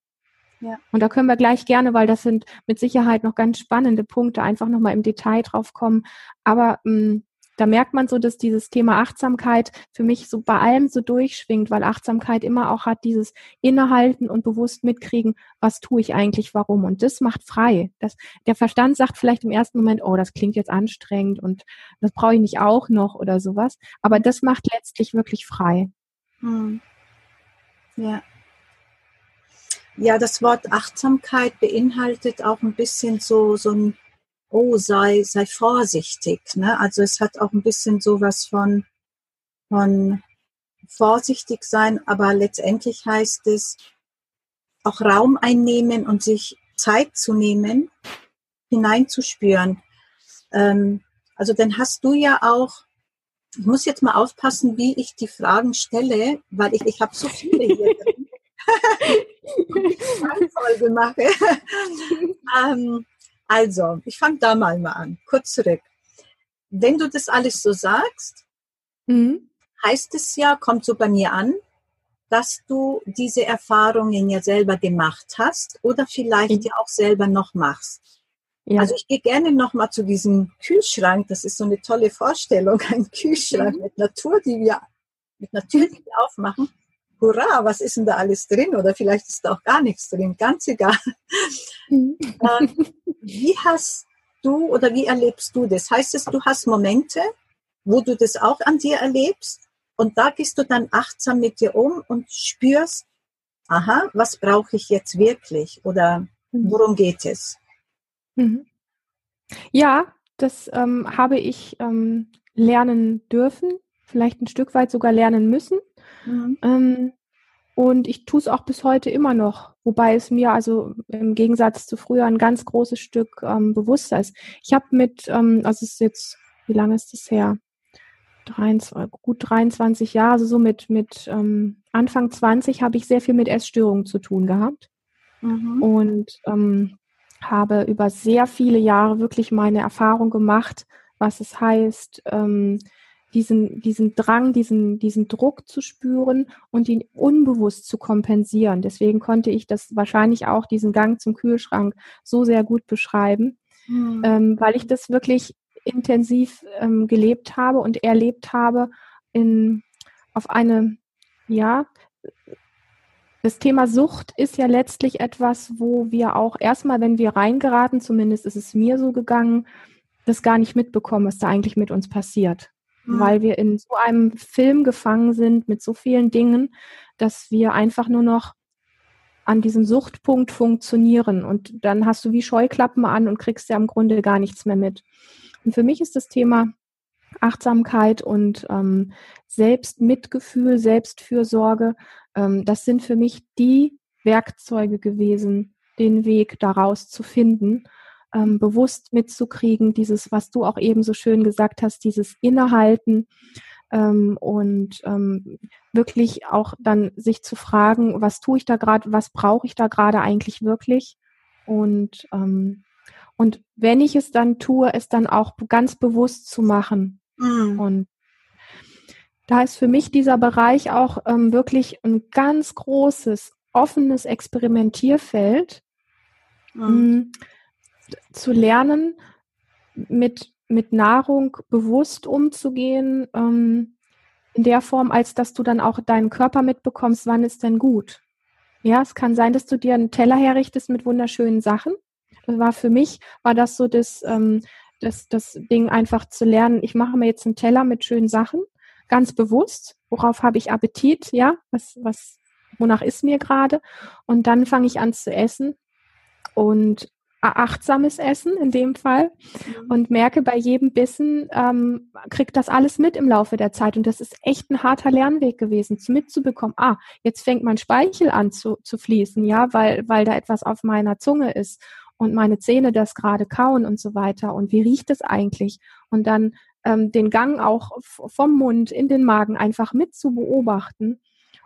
S2: Ja. Und da können wir gleich gerne, weil das sind mit Sicherheit noch ganz spannende Punkte, einfach nochmal im Detail drauf kommen. Aber mh, mm, da merkt man so, dass dieses Thema Achtsamkeit für mich so bei allem so durchschwingt, weil Achtsamkeit immer auch hat dieses Innehalten und bewusst mitkriegen, was tue ich eigentlich, warum. Und das macht frei. Das, der Verstand sagt vielleicht im ersten Moment, oh, das klingt jetzt anstrengend und das brauche ich nicht auch noch oder sowas. Aber das macht letztlich wirklich frei. Hm.
S1: Ja. Ja, das Wort Achtsamkeit beinhaltet auch ein bisschen so, so ein, oh, sei, sei vorsichtig. Ne? Also es hat auch ein bisschen sowas von, von vorsichtig sein, aber letztendlich heißt es auch Raum einnehmen und sich Zeit zu nehmen, hineinzuspüren. Ähm, also dann hast du ja auch, ich muss jetzt mal aufpassen, wie ich die Fragen stelle, weil ich, ich habe so viele hier drin. Folge mache. ähm, also, ich fange da mal mal an, kurz zurück. Wenn du das alles so sagst, mhm. heißt es ja, kommt so bei mir an, dass du diese Erfahrungen ja selber gemacht hast oder vielleicht mhm. ja auch selber noch machst. Ja. Also ich gehe gerne noch mal zu diesem Kühlschrank. Das ist so eine tolle Vorstellung, ein Kühlschrank mhm. mit Natur, die wir mit Natur, die wir aufmachen hurra, was ist denn da alles drin? Oder vielleicht ist da auch gar nichts drin, ganz egal. Äh, wie hast du oder wie erlebst du das? Heißt es, du hast Momente, wo du das auch an dir erlebst und da gehst du dann achtsam mit dir um und spürst, aha, was brauche ich jetzt wirklich oder mhm. worum geht es?
S2: Mhm. Ja, das ähm, habe ich ähm, lernen dürfen, vielleicht ein Stück weit sogar lernen müssen. Mhm. Ähm, und ich tue es auch bis heute immer noch, wobei es mir also im Gegensatz zu früher ein ganz großes Stück ähm, bewusster ist. Ich habe mit, ähm, also es ist jetzt, wie lange ist das her? 23, gut 23 Jahre, also so mit, mit ähm, Anfang 20 habe ich sehr viel mit Essstörungen zu tun gehabt. Mhm. Und ähm, habe über sehr viele Jahre wirklich meine Erfahrung gemacht, was es heißt, ähm, diesen, diesen Drang, diesen, diesen Druck zu spüren und ihn unbewusst zu kompensieren. Deswegen konnte ich das wahrscheinlich auch, diesen Gang zum Kühlschrank, so sehr gut beschreiben, mhm. ähm, weil ich das wirklich intensiv ähm, gelebt habe und erlebt habe in, auf eine, ja, das Thema Sucht ist ja letztlich etwas, wo wir auch erstmal, wenn wir reingeraten, zumindest ist es mir so gegangen, das gar nicht mitbekommen, was da eigentlich mit uns passiert. Mhm. weil wir in so einem Film gefangen sind mit so vielen Dingen, dass wir einfach nur noch an diesem Suchtpunkt funktionieren und dann hast du wie Scheuklappen an und kriegst ja im Grunde gar nichts mehr mit. Und für mich ist das Thema Achtsamkeit und ähm, Selbstmitgefühl, Selbstfürsorge, ähm, das sind für mich die Werkzeuge gewesen, den Weg daraus zu finden, ähm, bewusst mitzukriegen, dieses, was du auch eben so schön gesagt hast, dieses Innehalten ähm, und ähm, wirklich auch dann sich zu fragen, was tue ich da gerade, was brauche ich da gerade eigentlich wirklich und ähm, und wenn ich es dann tue, es dann auch ganz bewusst zu machen. Mhm. Und da ist für mich dieser Bereich auch ähm, wirklich ein ganz großes, offenes Experimentierfeld, mhm. Zu lernen, mit, mit Nahrung bewusst umzugehen, ähm, in der Form, als dass du dann auch deinen Körper mitbekommst, wann ist denn gut. Ja, es kann sein, dass du dir einen Teller herrichtest mit wunderschönen Sachen. Das war für mich, war das so das, ähm, das, das Ding einfach zu lernen, ich mache mir jetzt einen Teller mit schönen Sachen, ganz bewusst, worauf habe ich Appetit, ja, was, was, wonach ist mir gerade? Und dann fange ich an zu essen und achtsames Essen in dem Fall mhm. und merke bei jedem Bissen, ähm, kriegt das alles mit im Laufe der Zeit. Und das ist echt ein harter Lernweg gewesen, mitzubekommen, ah, jetzt fängt mein Speichel an zu, zu fließen, ja, weil, weil da etwas auf meiner Zunge ist und meine Zähne das gerade kauen und so weiter. Und wie riecht es eigentlich? Und dann ähm, den Gang auch vom Mund in den Magen einfach mit zu beobachten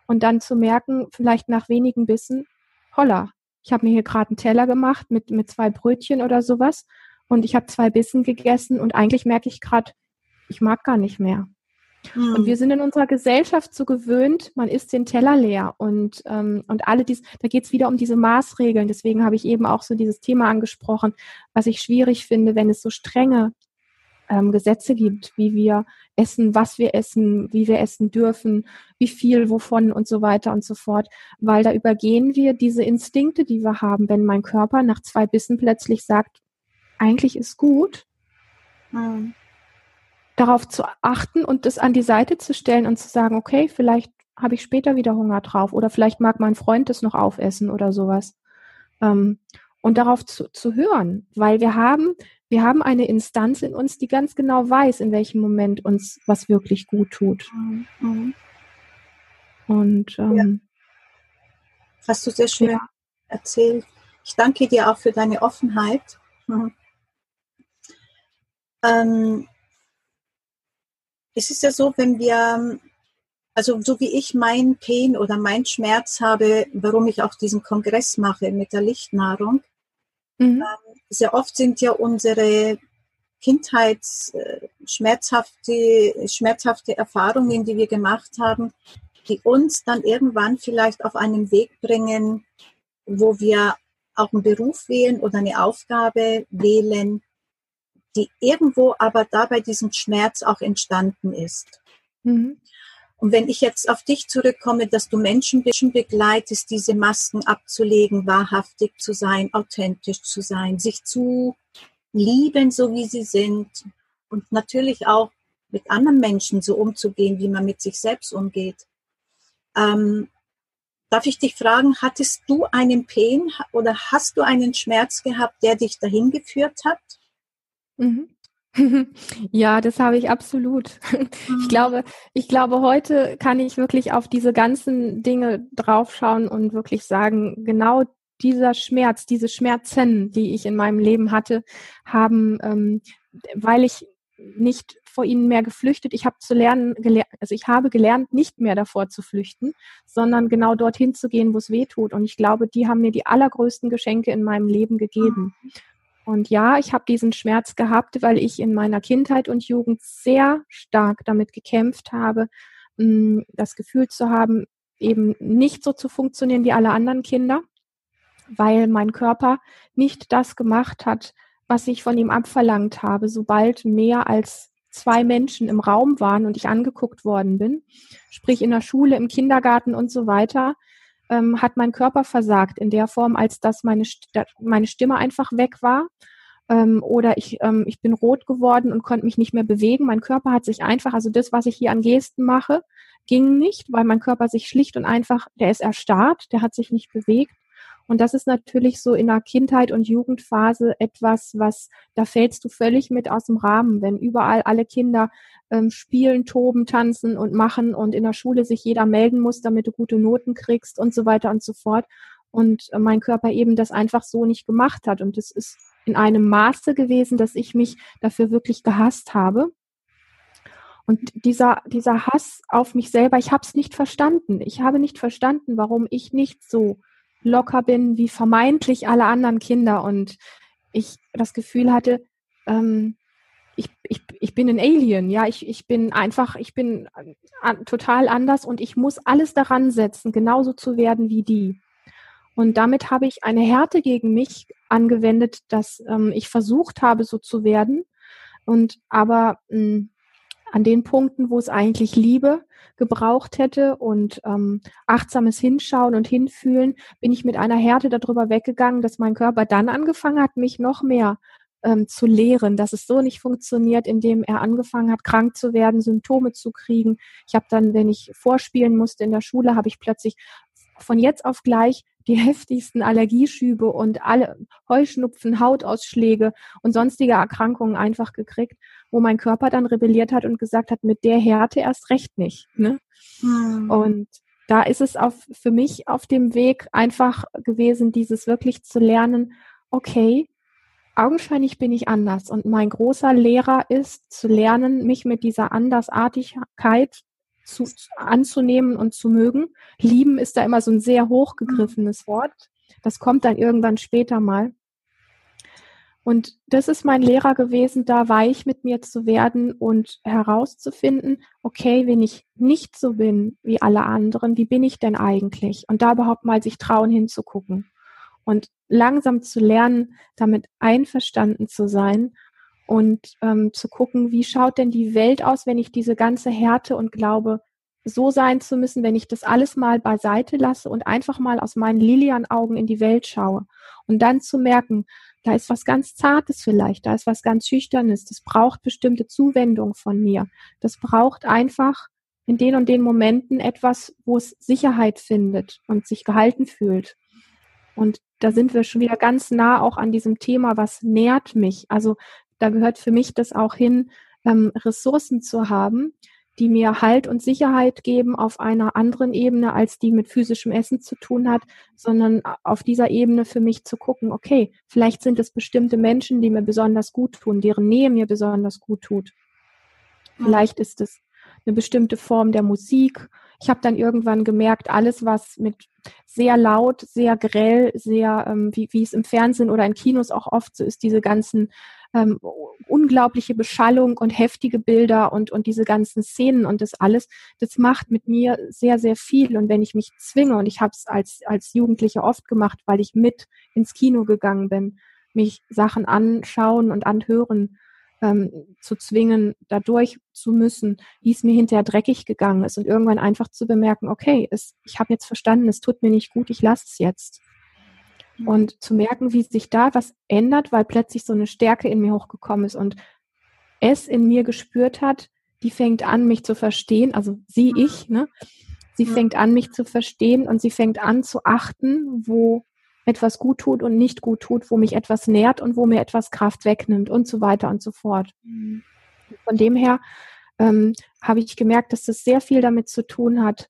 S2: und dann zu merken, vielleicht nach wenigen Bissen, holla, ich habe mir hier gerade einen Teller gemacht mit, mit zwei Brötchen oder sowas und ich habe zwei Bissen gegessen und eigentlich merke ich gerade, ich mag gar nicht mehr. Mhm. Und hm. wir sind in unserer Gesellschaft so gewöhnt, man isst den Teller leer und, ähm, und alle dies, da geht es wieder um diese Maßregeln. Deswegen habe ich eben auch so dieses Thema angesprochen, was ich schwierig finde, wenn es so strenge ähm, Gesetze gibt, wie wir essen, was wir essen, wie wir essen dürfen, wie viel, wovon und so weiter und so fort, weil da übergehen wir diese Instinkte, die wir haben, wenn mein Körper nach zwei Bissen plötzlich sagt, eigentlich ist gut, mhm. darauf zu achten und das an die Seite zu stellen und zu sagen, okay, vielleicht habe ich später wieder Hunger drauf oder vielleicht mag mein Freund das noch aufessen oder sowas. Ähm, und darauf zu, zu hören, weil wir haben wir haben eine Instanz in uns, die ganz genau weiß, in welchem Moment uns was wirklich gut tut. Mhm.
S1: Und ähm, ja. hast du sehr schön ja. erzählt. Ich danke dir auch für deine Offenheit. Mhm. Ähm, es ist ja so, wenn wir, also so wie ich mein Pain oder mein Schmerz habe, warum ich auch diesen Kongress mache mit der Lichtnahrung, mhm. ähm, sehr oft sind ja unsere Kindheits äh, schmerzhafte, schmerzhafte Erfahrungen, die wir gemacht haben, die uns dann irgendwann vielleicht auf einen Weg bringen, wo wir auch einen Beruf wählen oder eine Aufgabe wählen, die irgendwo aber dabei diesen Schmerz auch entstanden ist. Mhm. Und wenn ich jetzt auf dich zurückkomme, dass du Menschen begleitest, diese Masken abzulegen, wahrhaftig zu sein, authentisch zu sein, sich zu lieben, so wie sie sind und natürlich auch mit anderen Menschen so umzugehen, wie man mit sich selbst umgeht. Ähm, darf ich dich fragen, hattest du einen Pain oder hast du einen Schmerz gehabt, der dich dahin geführt hat?
S2: Mhm. Ja, das habe ich absolut. Ich mhm. glaube, ich glaube, heute kann ich wirklich auf diese ganzen Dinge draufschauen und wirklich sagen, genau dieser Schmerz, diese Schmerzen, die ich in meinem Leben hatte, haben, ähm, weil ich nicht vor ihnen mehr geflüchtet. Ich habe zu lernen, gelernt, also ich habe gelernt, nicht mehr davor zu flüchten, sondern genau dorthin zu gehen, wo es weh tut. Und ich glaube, die haben mir die allergrößten Geschenke in meinem Leben gegeben. Mhm. Und ja, ich habe diesen Schmerz gehabt, weil ich in meiner Kindheit und Jugend sehr stark damit gekämpft habe, mm, das Gefühl zu haben, eben nicht so zu funktionieren wie alle anderen Kinder, weil mein Körper nicht das gemacht hat, was ich von ihm abverlangt habe, sobald mehr als zwei Menschen im Raum waren und ich angeguckt worden bin, sprich in der Schule, im Kindergarten und so weiter, ähm, hat mein Körper versagt in der Form, als dass meine, St meine Stimme einfach weg war. ähm, oder ich, ähm, ich bin rot geworden und konnte mich nicht mehr bewegen. Mein Körper hat sich einfach, also das, was ich hier an Gesten mache, ging nicht, weil mein Körper sich schlicht und einfach, der ist erstarrt, der hat sich nicht bewegt. Und das ist natürlich so in der Kindheit und Jugendphase etwas, was, da fällst du völlig mit aus dem Rahmen, wenn überall alle Kinder ähm, spielen, toben, tanzen und machen und in der Schule sich jeder melden muss, damit du gute Noten kriegst und so weiter und so fort. Und äh, mein Körper eben das einfach so nicht gemacht hat. Und es ist in einem Maße gewesen, dass ich mich dafür wirklich gehasst habe. Und dieser, dieser Hass auf mich selber, ich habe es nicht verstanden. Ich habe nicht verstanden, warum ich nicht so locker bin wie vermeintlich alle anderen Kinder und ich das Gefühl hatte, ähm, ich, ich, ich bin ein Alien, ja, ich, ich bin einfach, ich bin äh, total anders und ich muss alles daran setzen, genauso zu werden wie die. Und damit habe ich eine Härte gegen mich angewendet, dass ähm, ich versucht habe, so zu werden. Und aber mh, hm, an den Punkten, wo es eigentlich Liebe gebraucht hätte und ähm, achtsames Hinschauen und Hinfühlen, bin ich mit einer Härte darüber weggegangen, dass mein Körper dann angefangen hat, mich noch mehr ähm, zu lehren, dass es so nicht funktioniert, indem er angefangen hat, krank zu werden, Symptome zu kriegen. Ich habe dann, wenn ich vorspielen musste in der Schule, habe ich plötzlich von jetzt auf gleich die heftigsten Allergieschübe und alle Heuschnupfen, Hautausschläge und sonstige Erkrankungen einfach gekriegt, wo mein Körper dann rebelliert hat und gesagt hat, mit der Härte erst recht nicht. Ne? Hm. Und da ist es auf, für mich auf dem Weg einfach gewesen, dieses wirklich zu lernen, okay, augenscheinlich bin ich anders. Und mein großer Lehrer ist zu lernen, mich mit dieser Andersartigkeit zu, anzunehmen und zu mögen. Lieben ist da immer so ein sehr hochgegriffenes Wort. Das kommt dann irgendwann später mal. Und das ist mein Lehrer gewesen, da weich mit mir zu werden und herauszufinden, okay, wenn ich nicht so bin wie alle anderen, wie bin ich denn eigentlich? Und da überhaupt mal sich trauen hinzugucken und langsam zu lernen, damit einverstanden zu sein und ähm, zu gucken, wie schaut denn die Welt aus, wenn ich diese ganze Härte und glaube, so sein zu müssen, wenn ich das alles mal beiseite lasse und einfach mal aus meinen Lilian-Augen in die Welt schaue und dann zu merken, da ist was ganz Zartes vielleicht, da ist was ganz Schüchternes, das braucht bestimmte Zuwendung von mir. Das braucht einfach in den und den Momenten etwas, wo es Sicherheit findet und sich gehalten fühlt. Und da sind wir schon wieder ganz nah auch an diesem Thema, was nährt mich. Also da gehört für mich das auch hin, ähm, Ressourcen zu haben, die mir Halt und Sicherheit geben auf einer anderen Ebene, als die mit physischem Essen zu tun hat, sondern auf dieser Ebene für mich zu gucken, okay, vielleicht sind es bestimmte Menschen, die mir besonders gut tun, deren Nähe mir besonders gut tut. Vielleicht ist es eine bestimmte Form der Musik. Ich habe dann irgendwann gemerkt, alles, was mit sehr laut, sehr grell, sehr, ähm, wie, wie es im Fernsehen oder in Kinos auch oft so ist, diese ganzen ähm, unglaubliche Beschallung und heftige Bilder und, und diese ganzen Szenen und das alles, das macht mit mir sehr, sehr viel. Und wenn ich mich zwinge, und ich habe es als, als Jugendliche oft gemacht, weil ich mit ins Kino gegangen bin, mich Sachen anschauen und anhören ähm, zu zwingen, dadurch zu müssen, wie es mir hinterher dreckig gegangen ist und irgendwann einfach zu bemerken, okay, es, ich habe jetzt verstanden, es tut mir nicht gut, ich lasse es jetzt. Und zu merken, wie sich da was ändert, weil plötzlich so eine Stärke in mir hochgekommen ist und es in mir gespürt hat, die fängt an, mich zu verstehen, also sie, ich, ne? Sie fängt an, mich zu verstehen und sie fängt an zu achten, wo etwas gut tut und nicht gut tut, wo mich etwas nährt und wo mir etwas Kraft wegnimmt und so weiter und so fort. Mhm. Von dem her ähm, habe ich gemerkt, dass das sehr viel damit zu tun hat,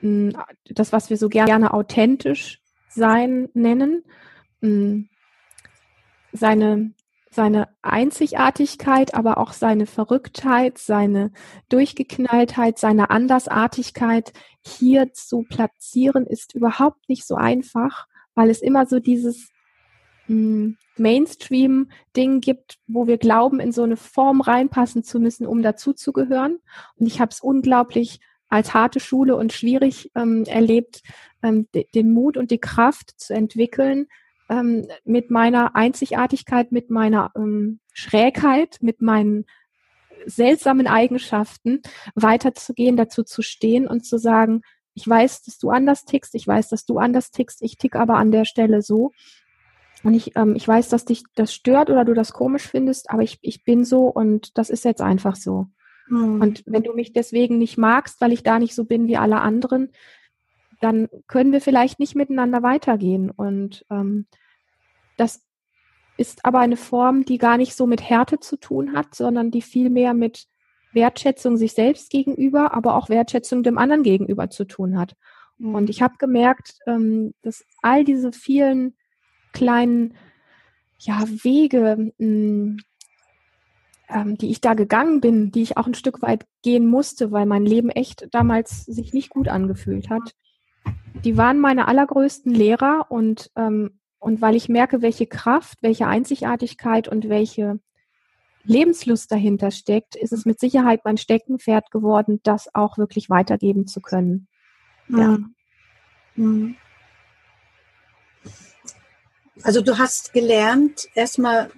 S2: hm, das, was wir so gerne authentisch sein nennen, mm, seine, seine Einzigartigkeit, aber auch seine Verrücktheit, seine Durchgeknalltheit, seine Andersartigkeit hier zu platzieren, ist überhaupt nicht so einfach, weil es immer so dieses mm, Mainstream-Ding gibt, wo wir glauben, in so eine Form reinpassen zu müssen, um dazuzugehören. Und ich habe es unglaublich als harte Schule und schwierig ähm, erlebt, ähm, den Mut und die Kraft zu entwickeln, ähm, mit meiner Einzigartigkeit, mit meiner ähm, Schrägheit, mit meinen seltsamen Eigenschaften weiterzugehen, dazu zu stehen und zu sagen, ich weiß, dass du anders tickst, ich weiß, dass du anders tickst, ich tick aber an der Stelle so. Und ich, ähm, ich weiß, dass dich das stört oder du das komisch findest, aber ich, ich bin so und das ist jetzt einfach so. Mhm. Und wenn du mich deswegen nicht magst, weil ich da nicht so bin wie alle anderen, dann können wir vielleicht nicht miteinander weitergehen. Und ähm, das ist aber eine Form, die gar nicht so mit Härte zu tun hat, sondern die viel mehr mit Wertschätzung sich selbst gegenüber, aber auch Wertschätzung dem anderen gegenüber zu tun hat. Mhm. Und ich habe gemerkt, ähm, dass all diese vielen kleinen ja, Wege, mh, hm, ähm, die ich da gegangen bin, die ich auch ein Stück weit gehen musste, weil mein Leben echt damals sich nicht gut angefühlt hat, die waren meine allergrößten Lehrer und, ähm, und weil ich merke, welche Kraft, welche Einzigartigkeit und welche Lebenslust dahinter steckt, ist es mit Sicherheit mein Steckenpferd geworden, das auch wirklich weitergeben zu können. Ja. Mhm.
S1: Also du hast gelernt, erstmal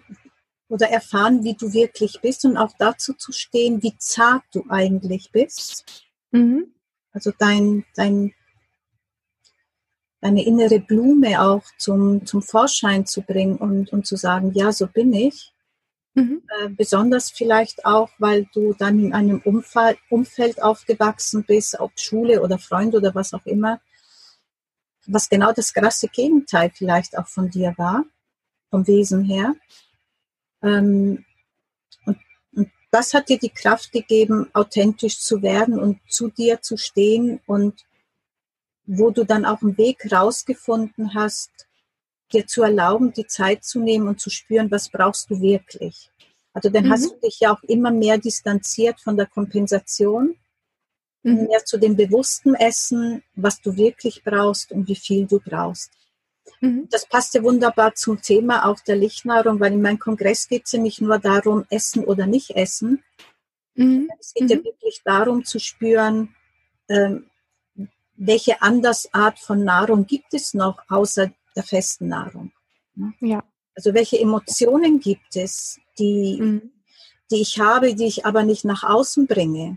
S1: oder erfahren, wie du wirklich bist und auch dazu zu stehen, wie zart du eigentlich bist. Mhm. Also dein, dein, deine innere Blume auch zum, zum Vorschein zu bringen und, und zu sagen, ja, so bin ich. Mhm. Äh, besonders vielleicht auch, weil du dann in einem Umfall, Umfeld aufgewachsen bist, ob Schule oder Freund oder was auch immer, was genau das krasse Gegenteil vielleicht auch von dir war, vom Wesen her. Ähm, und, und das hat dir die Kraft gegeben, authentisch zu werden und zu dir zu stehen und wo du dann auch einen Weg rausgefunden hast, dir zu erlauben, die Zeit zu nehmen und zu spüren, was brauchst du wirklich. Also dann mhm. hast du dich ja auch immer mehr distanziert von der Kompensation, mhm. mehr zu dem bewussten Essen, was du wirklich brauchst und wie viel du brauchst. Mhm. Das passt ja wunderbar zum Thema auch der Lichtnahrung, weil in meinem Kongress geht es ja nicht nur darum, essen oder nicht essen. Mhm. Es geht ja mhm. wirklich darum zu spüren, ähm, welche Andersart von Nahrung gibt es noch außer der festen Nahrung. Ne? Ja. Also welche Emotionen gibt es, die, mhm. die ich habe, die ich aber nicht nach außen bringe?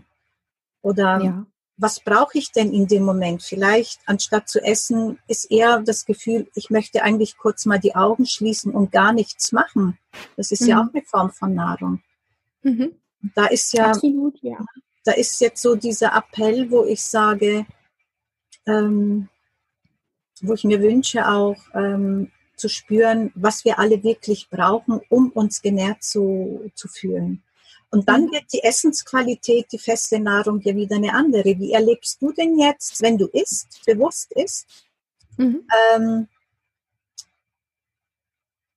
S1: Oder ja was brauche ich denn in dem Moment? Vielleicht anstatt zu essen ist eher das Gefühl, ich möchte eigentlich kurz mal die Augen schließen und gar nichts machen. Das ist mhm. ja auch eine Form von Nahrung. Mhm. Da ist ja, Absolut, ja, da ist jetzt so dieser Appell, wo ich sage, ähm, wo ich mir wünsche auch ähm, zu spüren, was wir alle wirklich brauchen, um uns genährt zu, zu fühlen. Und dann mhm. wird die Essensqualität, die feste Nahrung ja wieder eine andere. Wie erlebst du denn jetzt, wenn du isst, bewusst isst? Mhm. Ähm,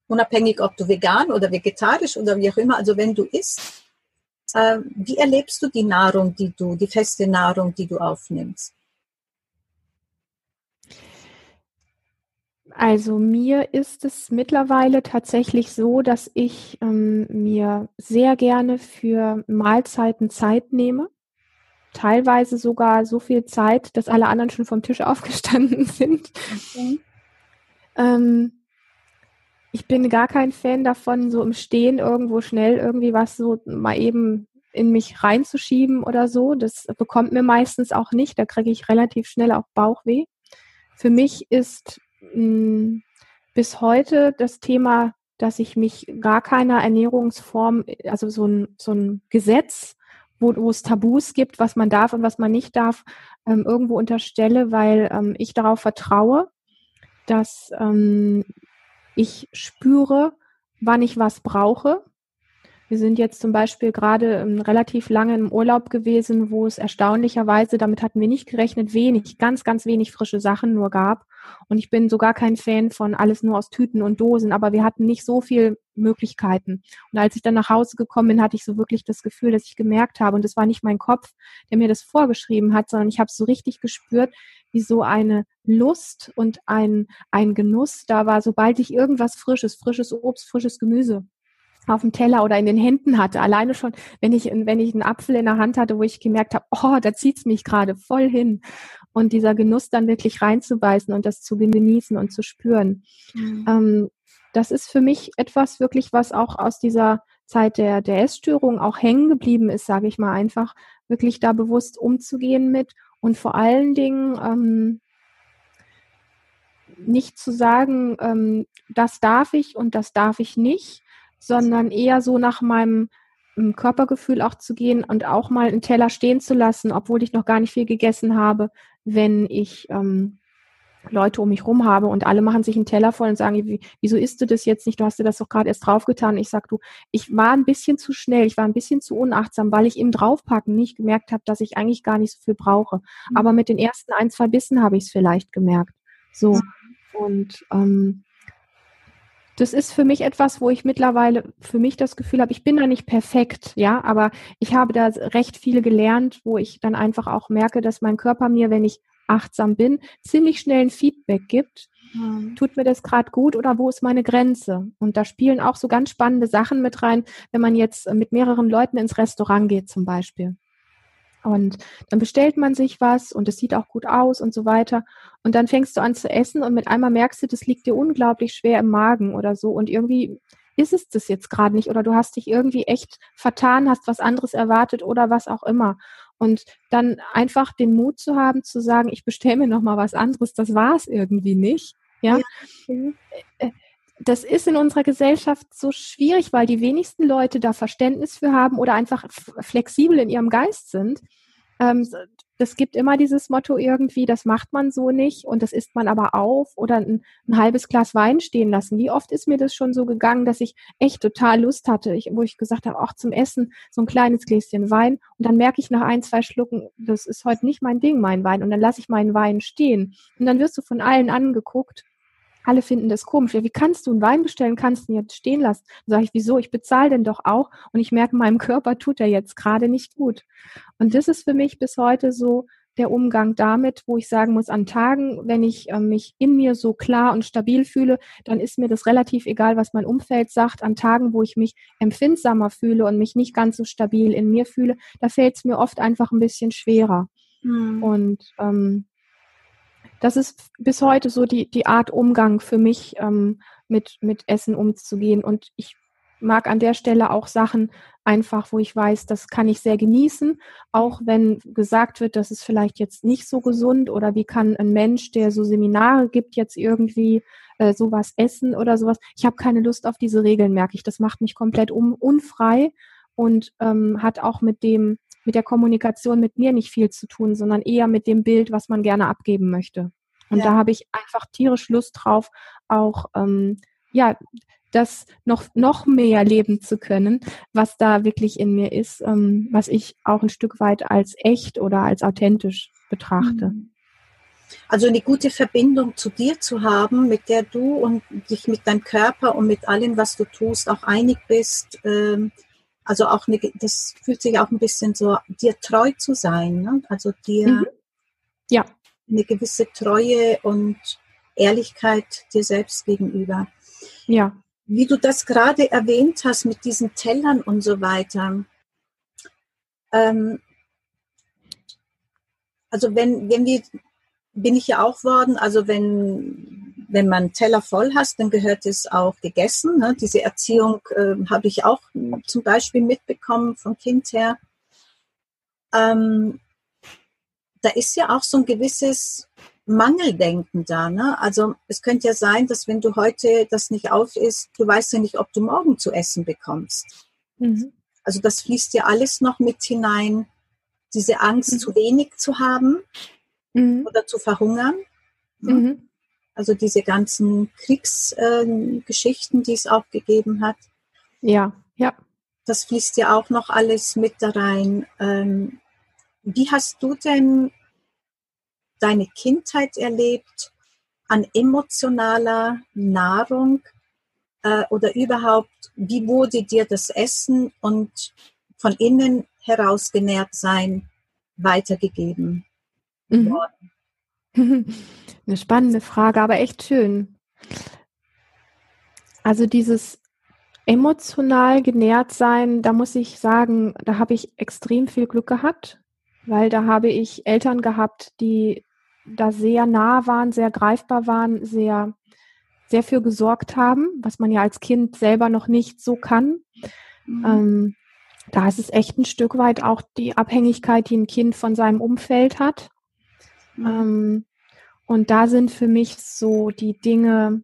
S1: unabhängig, ob du vegan oder vegetarisch oder wie auch immer, also wenn du isst, äh, wie erlebst du die Nahrung, die du, die feste Nahrung, die du aufnimmst?
S2: Also mir ist es mittlerweile tatsächlich so, dass ich ähm, mir sehr gerne für Mahlzeiten Zeit nehme. Teilweise sogar so viel Zeit, dass alle anderen schon vom Tisch aufgestanden sind. Okay. Ähm, ich bin gar kein Fan davon, so im Stehen irgendwo schnell irgendwie was so mal eben in mich reinzuschieben oder so. Das bekommt mir meistens auch nicht. Da kriege ich relativ schnell auch Bauchweh. Für mich ist mh, bis heute das Thema, dass ich mich gar keiner Ernährungsform, also so ein, so ein Gesetz, wo, wo es Tabus gibt, was man darf und was man nicht darf, ähm, irgendwo unterstelle, weil ähm, ich darauf vertraue, dass ähm, ich spüre, wann ich was brauche wir sind jetzt zum Beispiel gerade ähm, relativ lange im Urlaub gewesen, wo es erstaunlicherweise, damit hatten wir nicht gerechnet, wenig, ganz, ganz wenig frische Sachen nur gab. Und ich bin sogar kein Fan von alles nur aus Tüten und Dosen, aber wir hatten nicht so viel Möglichkeiten. Und als ich dann nach Hause gekommen bin, hatte ich so wirklich das Gefühl, dass ich gemerkt habe, und es war nicht mein Kopf, der mir das vorgeschrieben hat, sondern ich habe so richtig gespürt, wie so eine Lust und ein, ein Genuss da war, sobald ich irgendwas Frisches, frisches Obst, frisches Gemüse auf dem Teller oder in den Händen hatte. Alleine schon, wenn ich, wenn ich einen Apfel in der Hand hatte, wo ich gemerkt habe, oh, da zieht's mich gerade voll hin. Und dieser Genuss dann wirklich reinzubeißen und das zu genießen und zu spüren. Mhm. Ähm, das ist für mich etwas wirklich, was auch aus dieser Zeit der, der Essstörung auch hängen geblieben ist, sage ich mal einfach, wirklich da bewusst umzugehen mit und vor allen Dingen ähm, nicht zu sagen, ähm, das darf ich und das darf ich nicht, sondern eher so nach meinem ähm, Körpergefühl auch zu gehen und auch mal einen Teller stehen zu lassen, obwohl ich noch gar nicht viel gegessen habe, wenn ich ähm, Leute um mich rum habe und alle machen sich einen Teller voll und sagen, wie, wieso isst du das jetzt nicht? Du hast dir das doch gerade erst draufgetan. Ich sag du, ich war ein bisschen zu schnell, ich war ein bisschen zu unachtsam, weil ich im Draufpacken nicht gemerkt habe, dass ich eigentlich gar nicht so viel brauche. Mhm. Aber mit den ersten ein, zwei Bissen habe ich es vielleicht gemerkt. So. Und ähm, das ist für mich etwas, wo ich mittlerweile für mich das Gefühl habe, ich bin da nicht perfekt, ja, aber ich habe da recht viel gelernt, wo ich dann einfach auch merke, dass mein Körper mir, wenn ich achtsam bin, ziemlich schnell ein Feedback gibt. Mhm. Tut mir das gerade gut oder wo ist meine Grenze? Und da spielen auch so ganz spannende Sachen mit rein, wenn man jetzt mit mehreren Leuten ins Restaurant geht zum Beispiel. Und dann bestellt man sich was und es sieht auch gut aus und so weiter. Und dann fängst du an zu essen und mit einmal merkst du, das liegt dir unglaublich schwer im Magen oder so. Und irgendwie ist es das jetzt gerade nicht oder du hast dich irgendwie echt vertan, hast was anderes erwartet oder was auch immer. Und dann einfach den Mut zu haben, zu sagen, ich bestelle mir noch mal was anderes, das war es irgendwie nicht. Ja. ja. Äh, das ist in unserer Gesellschaft so schwierig, weil die wenigsten Leute da Verständnis für haben oder einfach flexibel in ihrem Geist sind. Ähm, es gibt immer dieses Motto irgendwie, das macht man so nicht und das isst man aber auf oder ein, ein, halbes Glas Wein stehen lassen. Wie oft ist mir das schon so gegangen, dass ich echt total Lust hatte, ich, wo ich gesagt habe, auch zum Essen so ein kleines Gläschen Wein und dann merke ich nach ein, zwei Schlucken, das ist heute nicht mein Ding, mein Wein und dann lasse ich meinen Wein stehen und dann wirst du von allen angeguckt alle finden das komisch. Ja, wie kannst du einen Wein bestellen, kannst du ihn jetzt stehen lassen? Dann sage ich, wieso? Ich bezahle den doch auch und ich merke, meinem Körper tut er jetzt gerade nicht gut. Und das ist für mich bis heute so der Umgang damit, wo ich sagen muss, an Tagen, wenn ich äh, mich in mir so klar und stabil fühle, dann ist mir das relativ egal, was mein Umfeld sagt. An Tagen, wo ich mich empfindsamer fühle und mich nicht ganz so stabil in mir fühle, da fällt es mir oft einfach ein bisschen schwerer. Mhm. Und ähm, das ist bis heute so die, die Art Umgang für mich, ähm, mit, mit Essen umzugehen. Und ich mag an der Stelle auch Sachen einfach, wo ich weiß, das kann ich sehr genießen, auch wenn gesagt wird, das ist vielleicht jetzt nicht so gesund oder wie kann ein Mensch, der so Seminare gibt, jetzt irgendwie äh, sowas essen oder sowas. Ich habe keine Lust auf diese Regeln, merke ich. Das macht mich komplett um, unfrei und ähm, hat auch mit dem mit der Kommunikation mit mir nicht viel zu tun, sondern eher mit dem Bild, was man gerne abgeben möchte. Und ja. da habe ich einfach tierisch Lust drauf, auch ähm, ja das noch noch mehr leben zu können, was da wirklich in mir ist, ähm, was ich auch ein Stück weit als echt oder als authentisch betrachte. Mhm.
S1: Also eine gute Verbindung zu dir zu haben, mit der du und dich mit deinem Körper und mit allem, was du tust, auch einig bist. Ähm, also auch eine, das fühlt sich auch ein bisschen so, dir treu zu sein. Ne? Also dir mhm. ja. eine gewisse Treue und Ehrlichkeit dir selbst gegenüber. Ja. Wie du das gerade erwähnt hast mit diesen Tellern und so weiter. Ähm, also wenn, wenn wir, bin ich ja auch worden, also wenn wenn man einen Teller voll hast, dann gehört es auch gegessen. Ne? Diese Erziehung äh, habe ich auch zum Beispiel mitbekommen vom Kind her. Ähm, da ist ja auch so ein gewisses Mangeldenken da. Ne? Also es könnte ja sein, dass wenn du heute das nicht auf isst, du weißt ja nicht, ob du morgen zu essen bekommst. Mhm. Also das fließt ja alles noch mit hinein. Diese Angst, mhm. zu wenig zu haben mhm. oder zu verhungern. Ne? Mhm. Also diese ganzen Kriegsgeschichten, äh, die es auch gegeben hat.
S2: Ja, ja.
S1: Das fließt ja auch noch alles mit da rein. Ähm, wie hast du denn deine Kindheit erlebt an emotionaler Nahrung äh, oder überhaupt, wie wurde dir das Essen und von innen heraus genährt sein weitergegeben mhm.
S2: Eine spannende Frage, aber echt schön. Also dieses emotional genährt sein, da muss ich sagen, da habe ich extrem viel Glück gehabt, weil da habe ich Eltern gehabt, die da sehr nah waren, sehr greifbar waren, sehr, sehr für gesorgt haben, was man ja als Kind selber noch nicht so kann. Mhm. Ähm, da ist es echt ein Stück weit auch die Abhängigkeit, die ein Kind von seinem Umfeld hat. Mhm. Ähm, Und da sind für mich so die Dinge,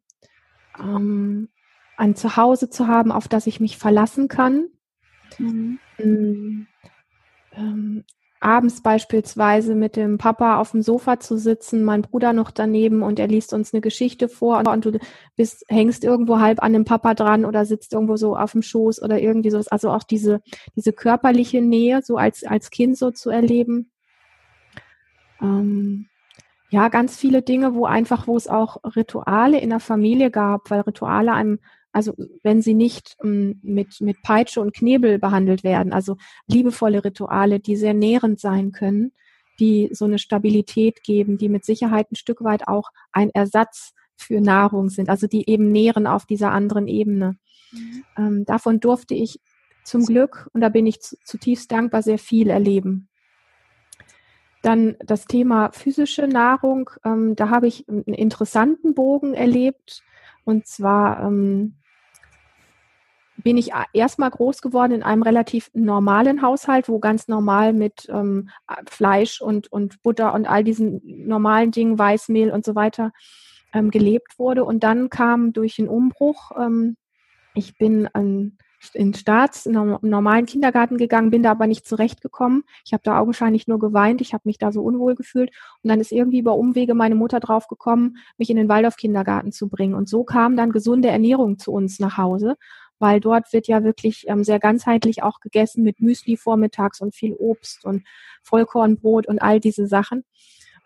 S2: ähm, ein Zuhause zu haben, auf das ich mich verlassen kann. Mhm. Ähm, ähm, abends beispielsweise mit dem Papa auf dem Sofa zu sitzen, mein Bruder noch daneben und er liest uns eine Geschichte vor und du bist, hängst irgendwo halb an dem Papa dran oder sitzt irgendwo so auf dem Schoß oder irgendwie sowas. Also auch diese, diese körperliche Nähe so als, als Kind so zu erleben. Ähm, ja, ganz viele Dinge, wo einfach, wo es auch Rituale in der Familie gab, weil Rituale einem also wenn sie nicht ähm, mit, mit Peitsche und Knebel behandelt werden, also liebevolle Rituale, die sehr nährend sein können, die so eine Stabilität geben, die mit Sicherheit ein Stück weit auch ein Ersatz für Nahrung sind, also die eben nähren auf dieser anderen Ebene. Mhm. Ähm, davon durfte ich zum Glück, und da bin ich zutiefst dankbar, sehr viel erleben. Dann das Thema physische Nahrung, ähm, da habe ich einen interessanten Bogen erlebt. Und zwar ähm, bin ich erstmal groß geworden in einem relativ normalen Haushalt, wo ganz normal mit ähm, Fleisch und, und Butter und all diesen normalen Dingen, Weißmehl und so weiter ähm, gelebt wurde. Und dann kam durch den Umbruch, ähm, ich bin an, in Staats, in einen normalen Kindergarten gegangen, bin da aber nicht zurechtgekommen. Ich habe da augenscheinlich nur geweint, ich habe mich da so unwohl gefühlt. Und dann ist irgendwie über Umwege meine Mutter drauf gekommen, mich in den Waldorf-Kindergarten zu bringen. Und so kam dann gesunde Ernährung zu uns nach Hause weil dort wird ja wirklich ähm, sehr ganzheitlich auch gegessen mit Müsli vormittags und viel Obst und Vollkornbrot und all diese Sachen.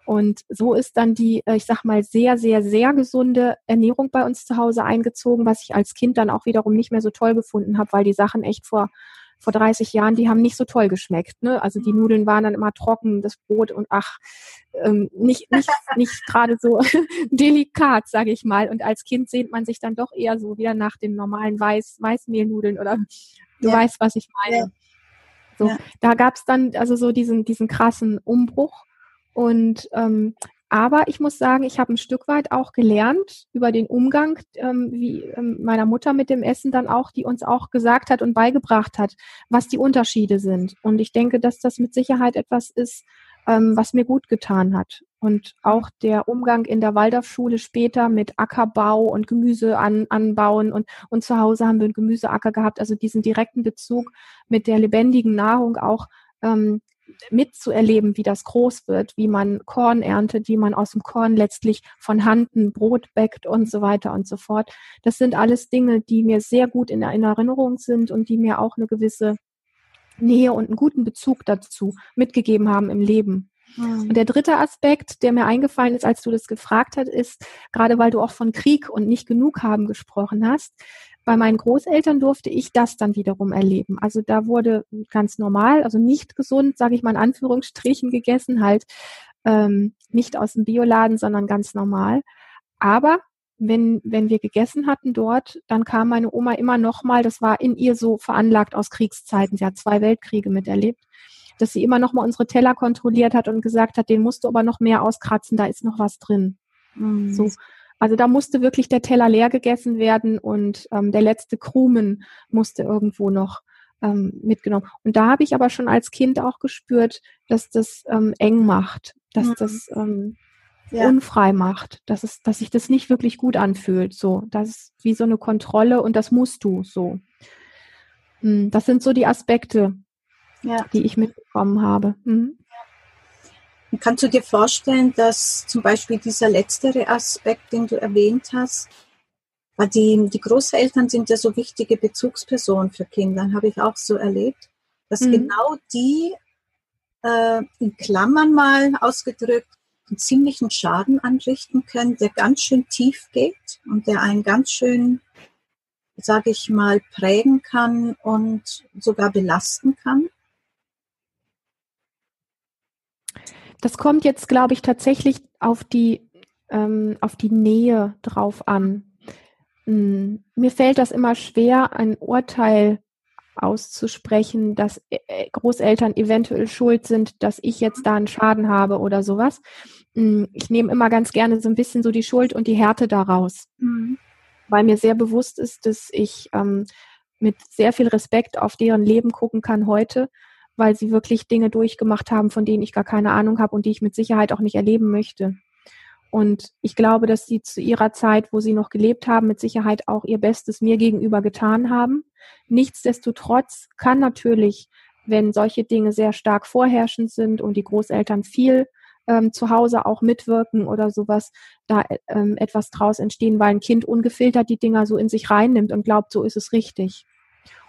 S2: Und so ist dann die, äh, ich sag mal, sehr, sehr, sehr gesunde Ernährung bei uns zu Hause eingezogen, was ich als Kind dann auch wiederum nicht mehr so toll gefunden habe, weil die Sachen echt vor vor 30 Jahren, die haben nicht so toll geschmeckt. Ne? Also die Nudeln waren dann immer trocken, das Brot und ach, ähm, nicht, nicht, nicht gerade so delikat, sage ich mal. Und als Kind sehnt man sich dann doch eher so wieder nach den normalen Weiß, Weißmehlnudeln oder du ja. weißt, was ich meine. Ja. So, ja. da gab es dann also so diesen, diesen krassen Umbruch. Und ähm, aber ich muss sagen, ich habe ein Stück weit auch gelernt über den Umgang ähm, wie, ähm, meiner Mutter mit dem Essen dann auch, die uns auch gesagt hat und beigebracht hat, was die Unterschiede sind. Und ich denke, dass das mit Sicherheit etwas ist, ähm, was mir gut getan hat. Und auch der Umgang in der Waldorfschule später mit Ackerbau und Gemüse an, anbauen und, und zu Hause haben wir einen Gemüseacker gehabt, also diesen direkten Bezug mit der lebendigen Nahrung auch ähm, mitzuerleben, wie das groß wird, wie man Korn erntet, wie man aus dem Korn letztlich von Hand ein Brot bäckt und so weiter und so fort. Das sind alles Dinge, die mir sehr gut in Erinnerung sind und die mir auch eine gewisse Nähe und einen guten Bezug dazu mitgegeben haben im Leben. Mhm. Und der dritte Aspekt, der mir eingefallen ist, als du das gefragt hast, ist, gerade weil du auch von Krieg und nicht genug haben gesprochen hast, bei meinen Großeltern durfte ich das dann wiederum erleben. Also da wurde ganz normal, also nicht gesund, sage ich mal in Anführungsstrichen, gegessen, halt ähm, nicht aus dem Bioladen, sondern ganz normal. Aber wenn, wenn wir gegessen hatten dort, dann kam meine Oma immer noch mal, das war in ihr so veranlagt aus Kriegszeiten, sie hat zwei Weltkriege miterlebt, dass sie immer noch mal unsere Teller kontrolliert hat und gesagt hat, den musst du aber noch mehr auskratzen, da ist noch was drin. Mhm. So. Also da musste wirklich der Teller leer gegessen werden und ähm, der letzte Krumen musste irgendwo noch ähm, mitgenommen. Und da habe ich aber schon als Kind auch gespürt, dass das ähm, eng macht, dass mhm. das ähm, ja. unfrei macht, dass es, dass sich das nicht wirklich gut anfühlt. So, das ist wie so eine Kontrolle und das musst du so. Hm, das sind so die Aspekte, ja. die ich mitbekommen habe. Mhm.
S1: Kannst du dir vorstellen, dass zum Beispiel dieser letztere Aspekt, den du erwähnt hast, weil die, die Großeltern sind ja so wichtige Bezugspersonen für Kinder, habe ich auch so erlebt, dass mhm. genau die äh, in Klammern mal ausgedrückt einen ziemlichen Schaden anrichten können, der ganz schön tief geht und der einen ganz schön, sage ich mal, prägen kann und sogar belasten kann.
S2: Das kommt jetzt, glaube ich, tatsächlich auf die, ähm, auf die Nähe drauf an. Hm. Mir fällt das immer schwer, ein Urteil auszusprechen, dass äh, Großeltern eventuell schuld sind, dass ich jetzt da einen Schaden habe oder sowas. Hm. Ich nehme immer ganz gerne so ein bisschen so die Schuld und die Härte daraus, mhm. weil mir sehr bewusst ist, dass ich ähm, mit sehr viel Respekt auf deren Leben gucken kann heute weil sie wirklich Dinge durchgemacht haben, von denen ich gar keine Ahnung habe und die ich mit Sicherheit auch nicht erleben möchte. Und ich glaube, dass sie zu ihrer Zeit, wo sie noch gelebt haben, mit Sicherheit auch ihr Bestes mir gegenüber getan haben. Nichtsdestotrotz kann natürlich, wenn solche Dinge sehr stark vorherrschend sind und die Großeltern viel ähm, zu Hause auch mitwirken oder sowas, da ähm, etwas draus entstehen, weil ein Kind ungefiltert die Dinger so in sich reinnimmt und glaubt, so ist es richtig.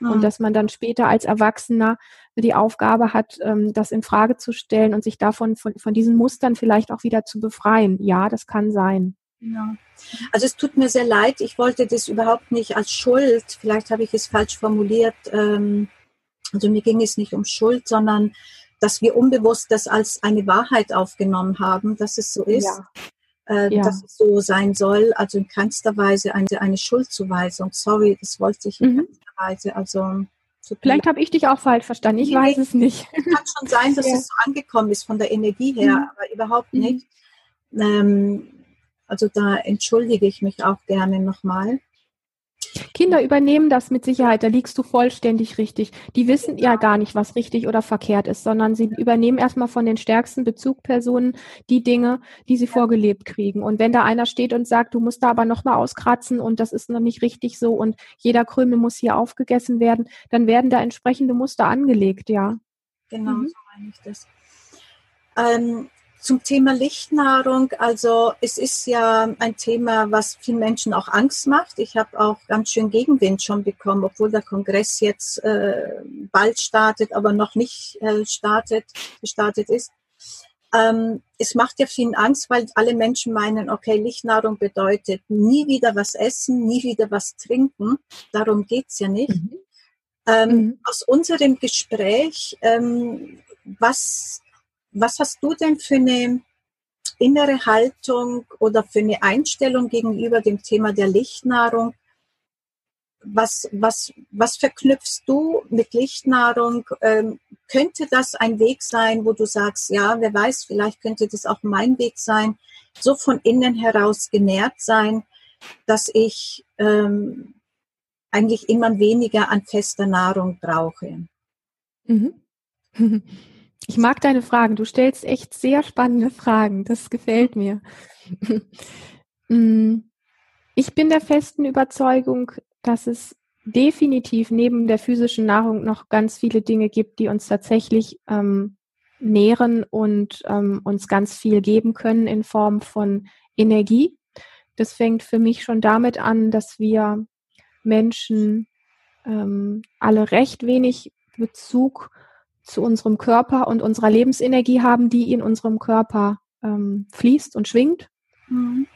S2: Mhm. Und dass man dann später als Erwachsener die Aufgabe hat, ähm, das in Frage zu stellen und sich davon, von, von diesen Mustern vielleicht auch wieder zu befreien. Ja, das kann sein.
S1: Ja. Also es tut mir sehr leid, ich wollte das überhaupt nicht als Schuld, vielleicht habe ich es falsch formuliert, ähm, also mir ging es nicht um Schuld, sondern dass wir unbewusst das als eine Wahrheit aufgenommen haben, dass es so ist, ja. Äh, ja. dass es so sein soll. Also in keinster Weise eine, eine Schuldzuweisung. Sorry, das wollte ich in mhm. keinster Weise. Also
S2: Vielleicht habe ich dich auch falsch verstanden. Ich nee, weiß es nicht.
S1: Es kann schon sein, dass ja. es so angekommen ist von der Energie her, mhm. aber überhaupt mhm. nicht. Ähm, also da entschuldige ich mich auch gerne nochmal.
S2: Kinder übernehmen das mit Sicherheit, da liegst du vollständig richtig. Die wissen ja gar nicht, was richtig oder verkehrt ist, sondern sie übernehmen erstmal von den stärksten Bezugpersonen die Dinge, die sie vorgelebt kriegen. Und wenn da einer steht und sagt, du musst da aber nochmal auskratzen und das ist noch nicht richtig so und jeder Krümel muss hier aufgegessen werden, dann werden da entsprechende Muster angelegt, ja.
S1: Genau, mhm. so meine ich das. Ähm, zum Thema Lichtnahrung, also es ist ja ein Thema, was vielen Menschen auch Angst macht. Ich habe auch ganz schön Gegenwind schon bekommen, obwohl der Kongress jetzt äh, bald startet, aber noch nicht äh, startet, gestartet ist. Ähm, es macht ja vielen Angst, weil alle Menschen meinen, okay, Lichtnahrung bedeutet nie wieder was essen, nie wieder was trinken. Darum geht's ja nicht. Mhm. Ähm, mhm. Aus unserem Gespräch, ähm, was was hast du denn für eine innere Haltung oder für eine Einstellung gegenüber dem Thema der Lichtnahrung? Was, was, was verknüpfst du mit Lichtnahrung? Ähm, könnte das ein Weg sein, wo du sagst, ja, wer weiß, vielleicht könnte das auch mein Weg sein, so von innen heraus genährt sein, dass ich ähm, eigentlich immer weniger an fester Nahrung brauche?
S2: Mhm. Ich mag deine Fragen. Du stellst echt sehr spannende Fragen. Das gefällt mir. Mm, ich bin der festen Überzeugung, dass es definitiv neben der physischen Nahrung noch ganz viele Dinge gibt, die uns tatsächlich ähm, nähren und ähm, uns ganz viel geben können in Form von Energie. Das fängt für mich schon damit an, dass wir Menschen ähm, alle recht wenig Bezug zu unserem Körper und unserer Lebensenergie haben, die in unserem Körper ähm, fließt und schwingt. Mhm.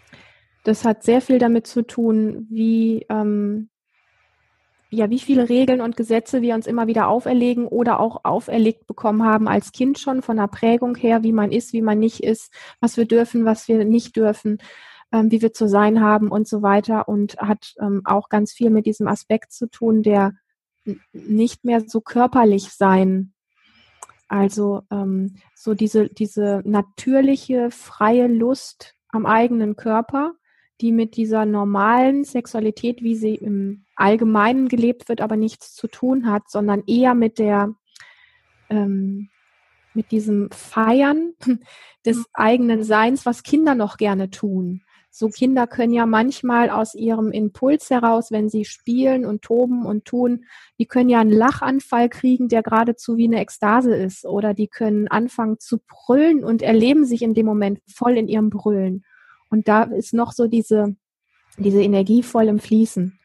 S2: Das hat sehr viel damit zu tun, wie, ähm, ja, wie viele Regeln und Gesetze wir uns immer wieder auferlegen oder auch auferlegt bekommen haben als Kind schon von der Prägung her, wie man ist, wie man nicht ist, was wir dürfen, was wir nicht dürfen, ähm, wie wir zu sein haben und so weiter und hat ähm, auch ganz viel mit diesem Aspekt zu tun, der nicht mehr so körperlich sein also ähm, so diese, diese natürliche, freie Lust am eigenen Körper, die mit dieser normalen Sexualität, wie sie im Allgemeinen gelebt wird, aber nichts zu tun hat, sondern eher mit der, ähm, mit diesem Feiern des eigenen Seins, was Kinder noch gerne tun. So Kinder können ja manchmal aus ihrem Impuls heraus, wenn sie spielen und toben und tun, die können ja einen Lachanfall kriegen, der geradezu wie eine Ekstase ist. Oder die können anfangen zu brüllen und erleben sich in dem Moment voll in ihrem Brüllen. Und da ist noch so diese, diese Energie voll im Fließen.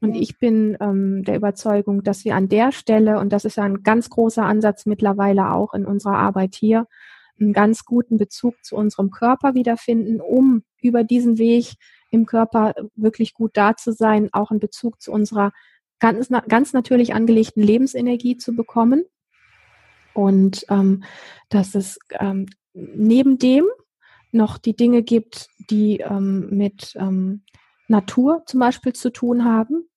S2: Und ich bin ähm, der Überzeugung, dass wir an der Stelle, und das ist ja ein ganz großer Ansatz mittlerweile auch in unserer Arbeit hier, einen ganz guten Bezug zu unserem Körper wiederfinden, um über diesen Weg im Körper wirklich gut da zu sein, auch einen Bezug zu unserer ganz, ganz natürlich angelegten Lebensenergie zu bekommen. Und ähm, dass es ähm, neben dem noch die Dinge gibt, die ähm, mit ähm, Natur zum Beispiel zu tun haben.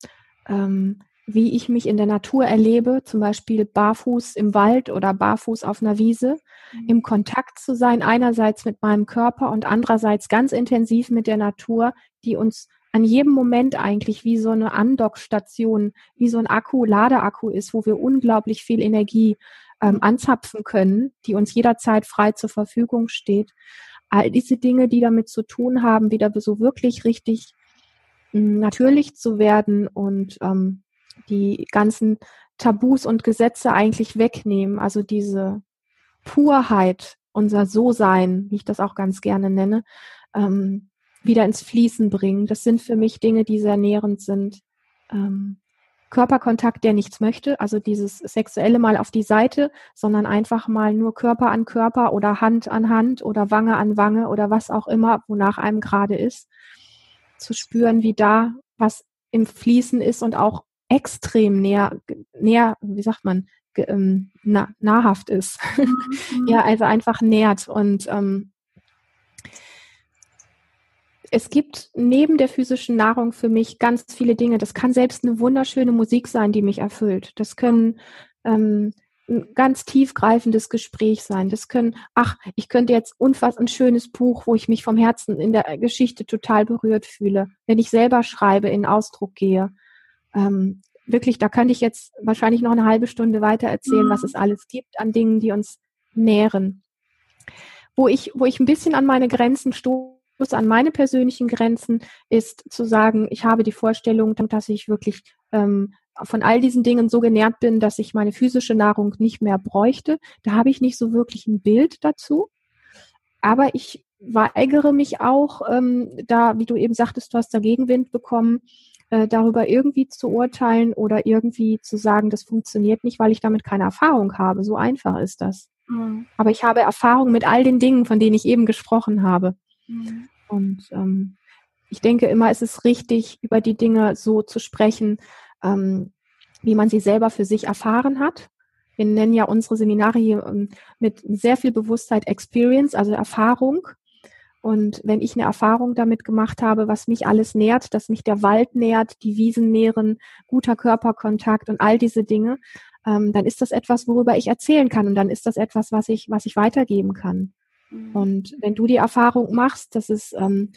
S2: Wie ich mich in der Natur erlebe, zum Beispiel barfuß im Wald oder barfuß auf einer Wiese, mhm. im Kontakt zu sein, einerseits mit meinem Körper und andererseits ganz intensiv mit der Natur, die uns an jedem Moment eigentlich wie so eine Andockstation, wie so ein Akku, Ladeakku ist, wo wir unglaublich viel Energie ähm, anzapfen können, die uns jederzeit frei zur Verfügung steht. all diese Dinge, die damit zu tun haben, wieder so wirklich richtig hm, natürlich zu werden und ähm, die ganzen Tabus und Gesetze eigentlich wegnehmen. Also diese Purheit, unser So-Sein, wie ich das auch ganz gerne nenne, ähm, wieder ins Fließen bringen. Das sind für mich Dinge, die sehr nährend sind. Ähm, Körperkontakt, der nichts möchte, also dieses sexuelle mal auf die Seite, sondern einfach mal nur Körper an Körper oder Hand an Hand oder Wange an Wange oder was auch immer, wonach einem gerade ist, zu spüren, wie da was im Fließen ist und auch extrem näher, näher, wie sagt man, ähm, nah, nahrhaft ist. Mhm. ja, also einfach nährt und ähm, es gibt neben der physischen Nahrung für mich ganz viele Dinge. Das kann selbst eine wunderschöne Musik sein, die mich erfüllt. Das können ähm, ein ganz tiefgreifendes Gespräch sein. Das können, ach, ich könnte jetzt unfassbar ein schönes Buch, wo ich mich vom Herzen in der Geschichte total berührt fühle. Wenn ich selber schreibe, in Ausdruck gehe. Ähm, wirklich, da könnte ich jetzt wahrscheinlich noch eine halbe Stunde weiter erzählen, mhm. was es alles gibt an Dingen, die uns nähren. Wo ich, wo ich ein bisschen an meine Grenzen stoße, an meine persönlichen Grenzen ist zu sagen, ich habe die Vorstellung, dass ich wirklich ähm, von all diesen Dingen so genährt bin, dass ich meine physische Nahrung nicht mehr bräuchte. Da habe ich nicht so wirklich ein Bild dazu. Aber ich weigere mich auch, ähm, da, wie du eben sagtest, du hast da Gegenwind bekommen, äh, darüber irgendwie zu urteilen oder irgendwie zu sagen, das funktioniert nicht, weil ich damit keine Erfahrung habe. So einfach ist das. Mhm. Aber ich habe Erfahrung mit all den Dingen, von denen ich eben gesprochen habe. Mhm. Und ähm, ich denke immer, es ist richtig, über die Dinge so zu sprechen, ähm, wie man sie selber für sich erfahren hat. Wir nennen ja unsere Seminare hier ähm, mit sehr viel Bewusstheit Experience, also Erfahrung. Und wenn ich eine Erfahrung damit gemacht habe, was mich alles nährt, dass mich der Wald nährt, die Wiesen nähren, guter Körperkontakt und all diese Dinge, ähm, dann ist das etwas, worüber ich erzählen kann. Und dann ist das etwas, was ich, was ich weitergeben kann. Mhm. Und wenn du die Erfahrung machst, dass es ähm,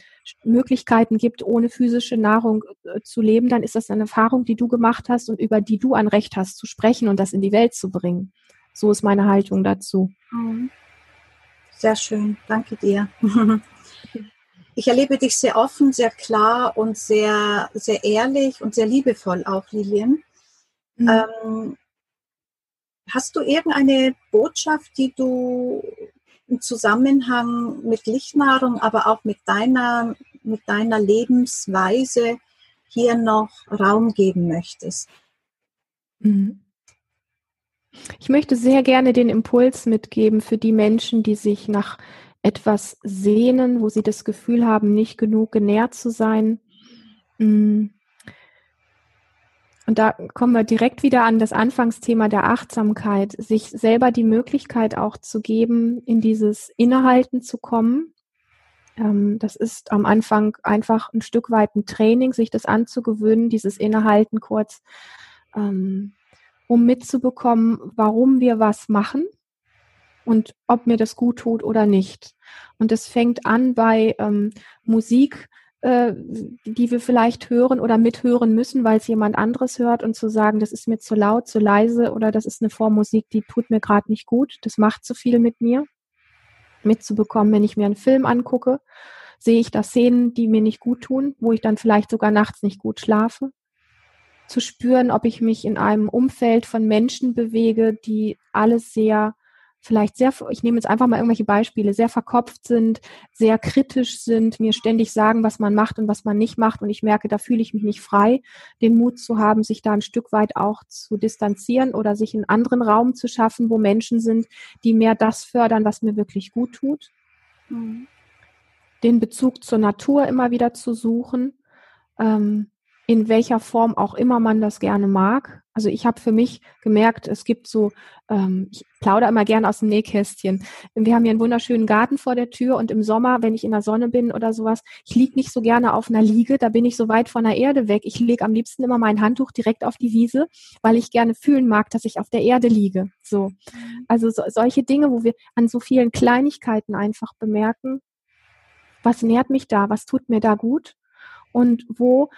S2: Möglichkeiten gibt, ohne physische Nahrung äh, zu leben, dann ist das eine Erfahrung, die du gemacht hast und über die du ein Recht hast zu sprechen und das in die Welt zu bringen. So ist meine Haltung dazu.
S1: Mhm. Sehr schön, danke dir. Ich erlebe dich sehr offen, sehr klar und sehr, sehr ehrlich und sehr liebevoll auch, Lilian. Mhm. Ähm, hast du irgendeine Botschaft, die du im Zusammenhang mit Lichtnahrung, aber auch mit deiner, mit deiner Lebensweise hier noch Raum geben möchtest?
S2: Mhm. Ich möchte sehr gerne den Impuls mitgeben für die Menschen, die sich nach etwas sehnen, wo sie das Gefühl haben, nicht genug genährt zu sein. Mhm. Und da kommen wir direkt wieder an das Anfangsthema der Achtsamkeit, sich selber die Möglichkeit auch zu geben, in dieses Innehalten zu kommen. Ähm, das ist am Anfang einfach ein Stück weit ein Training, sich das anzugewöhnen, dieses Innehalten kurz, ähm, um mitzubekommen, warum wir was machen und ob mir das gut tut oder nicht. Und es fängt an bei ähm, Musik, äh, die wir vielleicht hören oder mithören müssen, weil es jemand anderes hört und zu sagen, das ist mir zu laut, zu leise oder das ist eine Form Musik, die tut mir gerade nicht gut, das macht zu viel mit mir. Mitzubekommen, wenn ich mir einen Film angucke, sehe ich da Szenen, die mir nicht gut tun, wo ich dann vielleicht sogar nachts nicht gut schlafe. Zu spüren, ob ich mich in einem Umfeld von Menschen bewege, die alles sehr vielleicht sehr, ich nehme jetzt einfach mal irgendwelche Beispiele, sehr verkopft sind, sehr kritisch sind, mir ständig sagen, was man macht und was man nicht macht. Und ich merke, da fühle ich mich nicht frei, den Mut zu haben, sich da ein Stück weit auch zu distanzieren oder sich einen anderen Raum zu schaffen, wo Menschen sind, die mehr das fördern, was mir wirklich gut tut. Mhm. Den Bezug zur Natur immer wieder zu suchen. Ähm, in welcher Form auch immer man das gerne mag. Also ich habe für mich gemerkt, es gibt so, ähm, ich plaudere immer gerne aus dem Nähkästchen. Wir haben hier einen wunderschönen Garten vor der Tür und im Sommer, wenn ich in der Sonne bin oder sowas, ich liege nicht so gerne auf einer Liege, da bin ich so weit von der Erde weg. Ich lege am liebsten immer mein Handtuch direkt auf die Wiese, weil ich gerne fühlen mag, dass ich auf der Erde liege. So. Also so, solche Dinge, wo wir an so vielen Kleinigkeiten einfach bemerken, was nährt mich da, was tut mir da gut und wo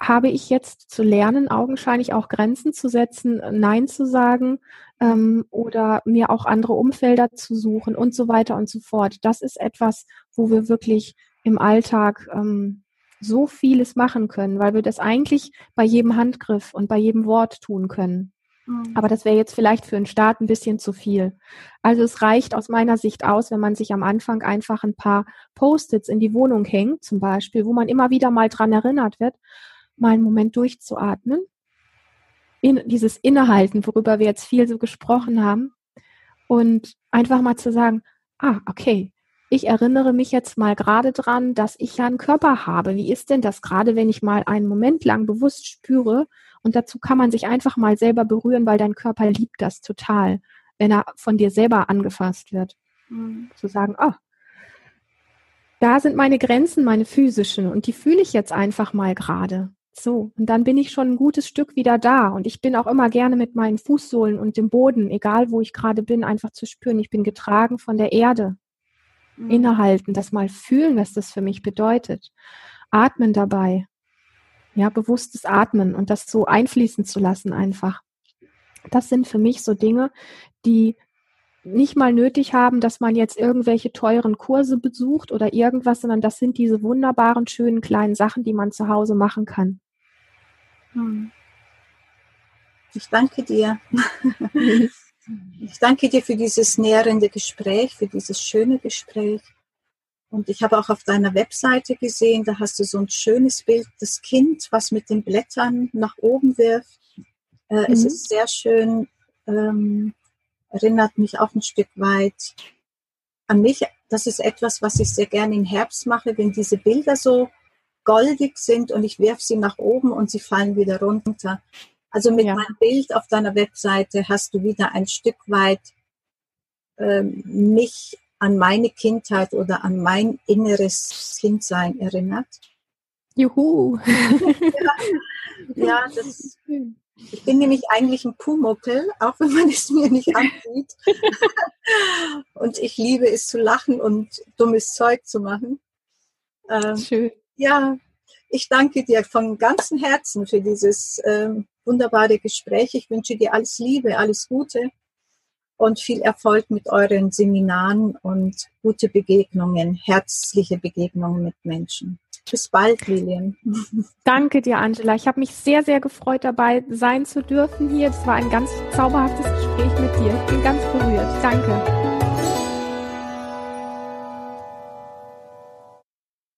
S2: habe ich jetzt zu lernen, augenscheinlich auch Grenzen zu setzen, Nein zu sagen ähm, oder mir auch andere Umfelder zu suchen und so weiter und so fort. Das ist etwas, wo wir wirklich im Alltag ähm, so vieles machen können, weil wir das eigentlich bei jedem Handgriff und bei jedem Wort tun können. Mhm. Aber das wäre jetzt vielleicht für einen Start ein bisschen zu viel. Also es reicht aus meiner Sicht aus, wenn man sich am Anfang einfach ein paar Post-its in die Wohnung hängt, zum Beispiel, wo man immer wieder mal dran erinnert wird, mal einen Moment durchzuatmen. In dieses Innehalten, worüber wir jetzt viel so gesprochen haben. Und einfach mal zu sagen, ah, okay, ich erinnere mich jetzt mal gerade dran, dass ich ja einen Körper habe. Wie ist denn das gerade, wenn ich mal einen Moment lang bewusst spüre? Und dazu kann man sich einfach mal selber berühren, weil dein Körper liebt das total, wenn er von dir selber angefasst wird. Mhm. Zu sagen, oh, da sind meine Grenzen, meine physischen, und die fühle ich jetzt einfach mal gerade. So, und dann bin ich schon ein gutes Stück wieder da. Und ich bin auch immer gerne mit meinen Fußsohlen und dem Boden, egal wo ich gerade bin, einfach zu spüren, ich bin getragen von der Erde. Mhm. Innehalten, das mal fühlen, was das für mich bedeutet. Atmen dabei. Ja, bewusstes Atmen und das so einfließen zu lassen einfach. Das sind für mich so Dinge, die nicht mal nötig haben, dass man jetzt irgendwelche teuren Kurse besucht oder irgendwas, sondern das sind diese wunderbaren, schönen kleinen Sachen, die man zu Hause machen kann. Hm.
S1: Ich danke dir. ich danke dir für dieses nährende Gespräch, für dieses schöne Gespräch. Und ich habe auch auf deiner Webseite gesehen, da hast du so ein schönes Bild, das Kind, was mit den Blättern nach oben wirft. Äh, mhm. Es ist sehr schön. Ähm, erinnert mich auch ein Stück weit an mich. Das ist etwas, was ich sehr gerne im Herbst mache, wenn diese Bilder so goldig sind und ich werfe sie nach oben und sie fallen wieder runter. Also mit ja. meinem Bild auf deiner Webseite hast du wieder ein Stück weit ähm, mich an meine Kindheit oder an mein inneres Kindsein erinnert.
S2: Juhu.
S1: ja, ja, das, ich bin nämlich eigentlich ein Pumuckel, auch wenn man es mir nicht ansieht. und ich liebe es zu lachen und dummes Zeug zu machen. Ähm, Schön. Ja, ich danke dir von ganzem Herzen für dieses ähm, wunderbare Gespräch. Ich wünsche dir alles Liebe, alles Gute und viel Erfolg mit euren Seminaren und gute Begegnungen, herzliche Begegnungen mit Menschen. Bis bald, Lilian.
S2: Danke dir, Angela. Ich habe mich sehr, sehr gefreut, dabei sein zu dürfen hier. Es war ein ganz zauberhaftes Gespräch mit dir. Ich bin ganz berührt. Danke.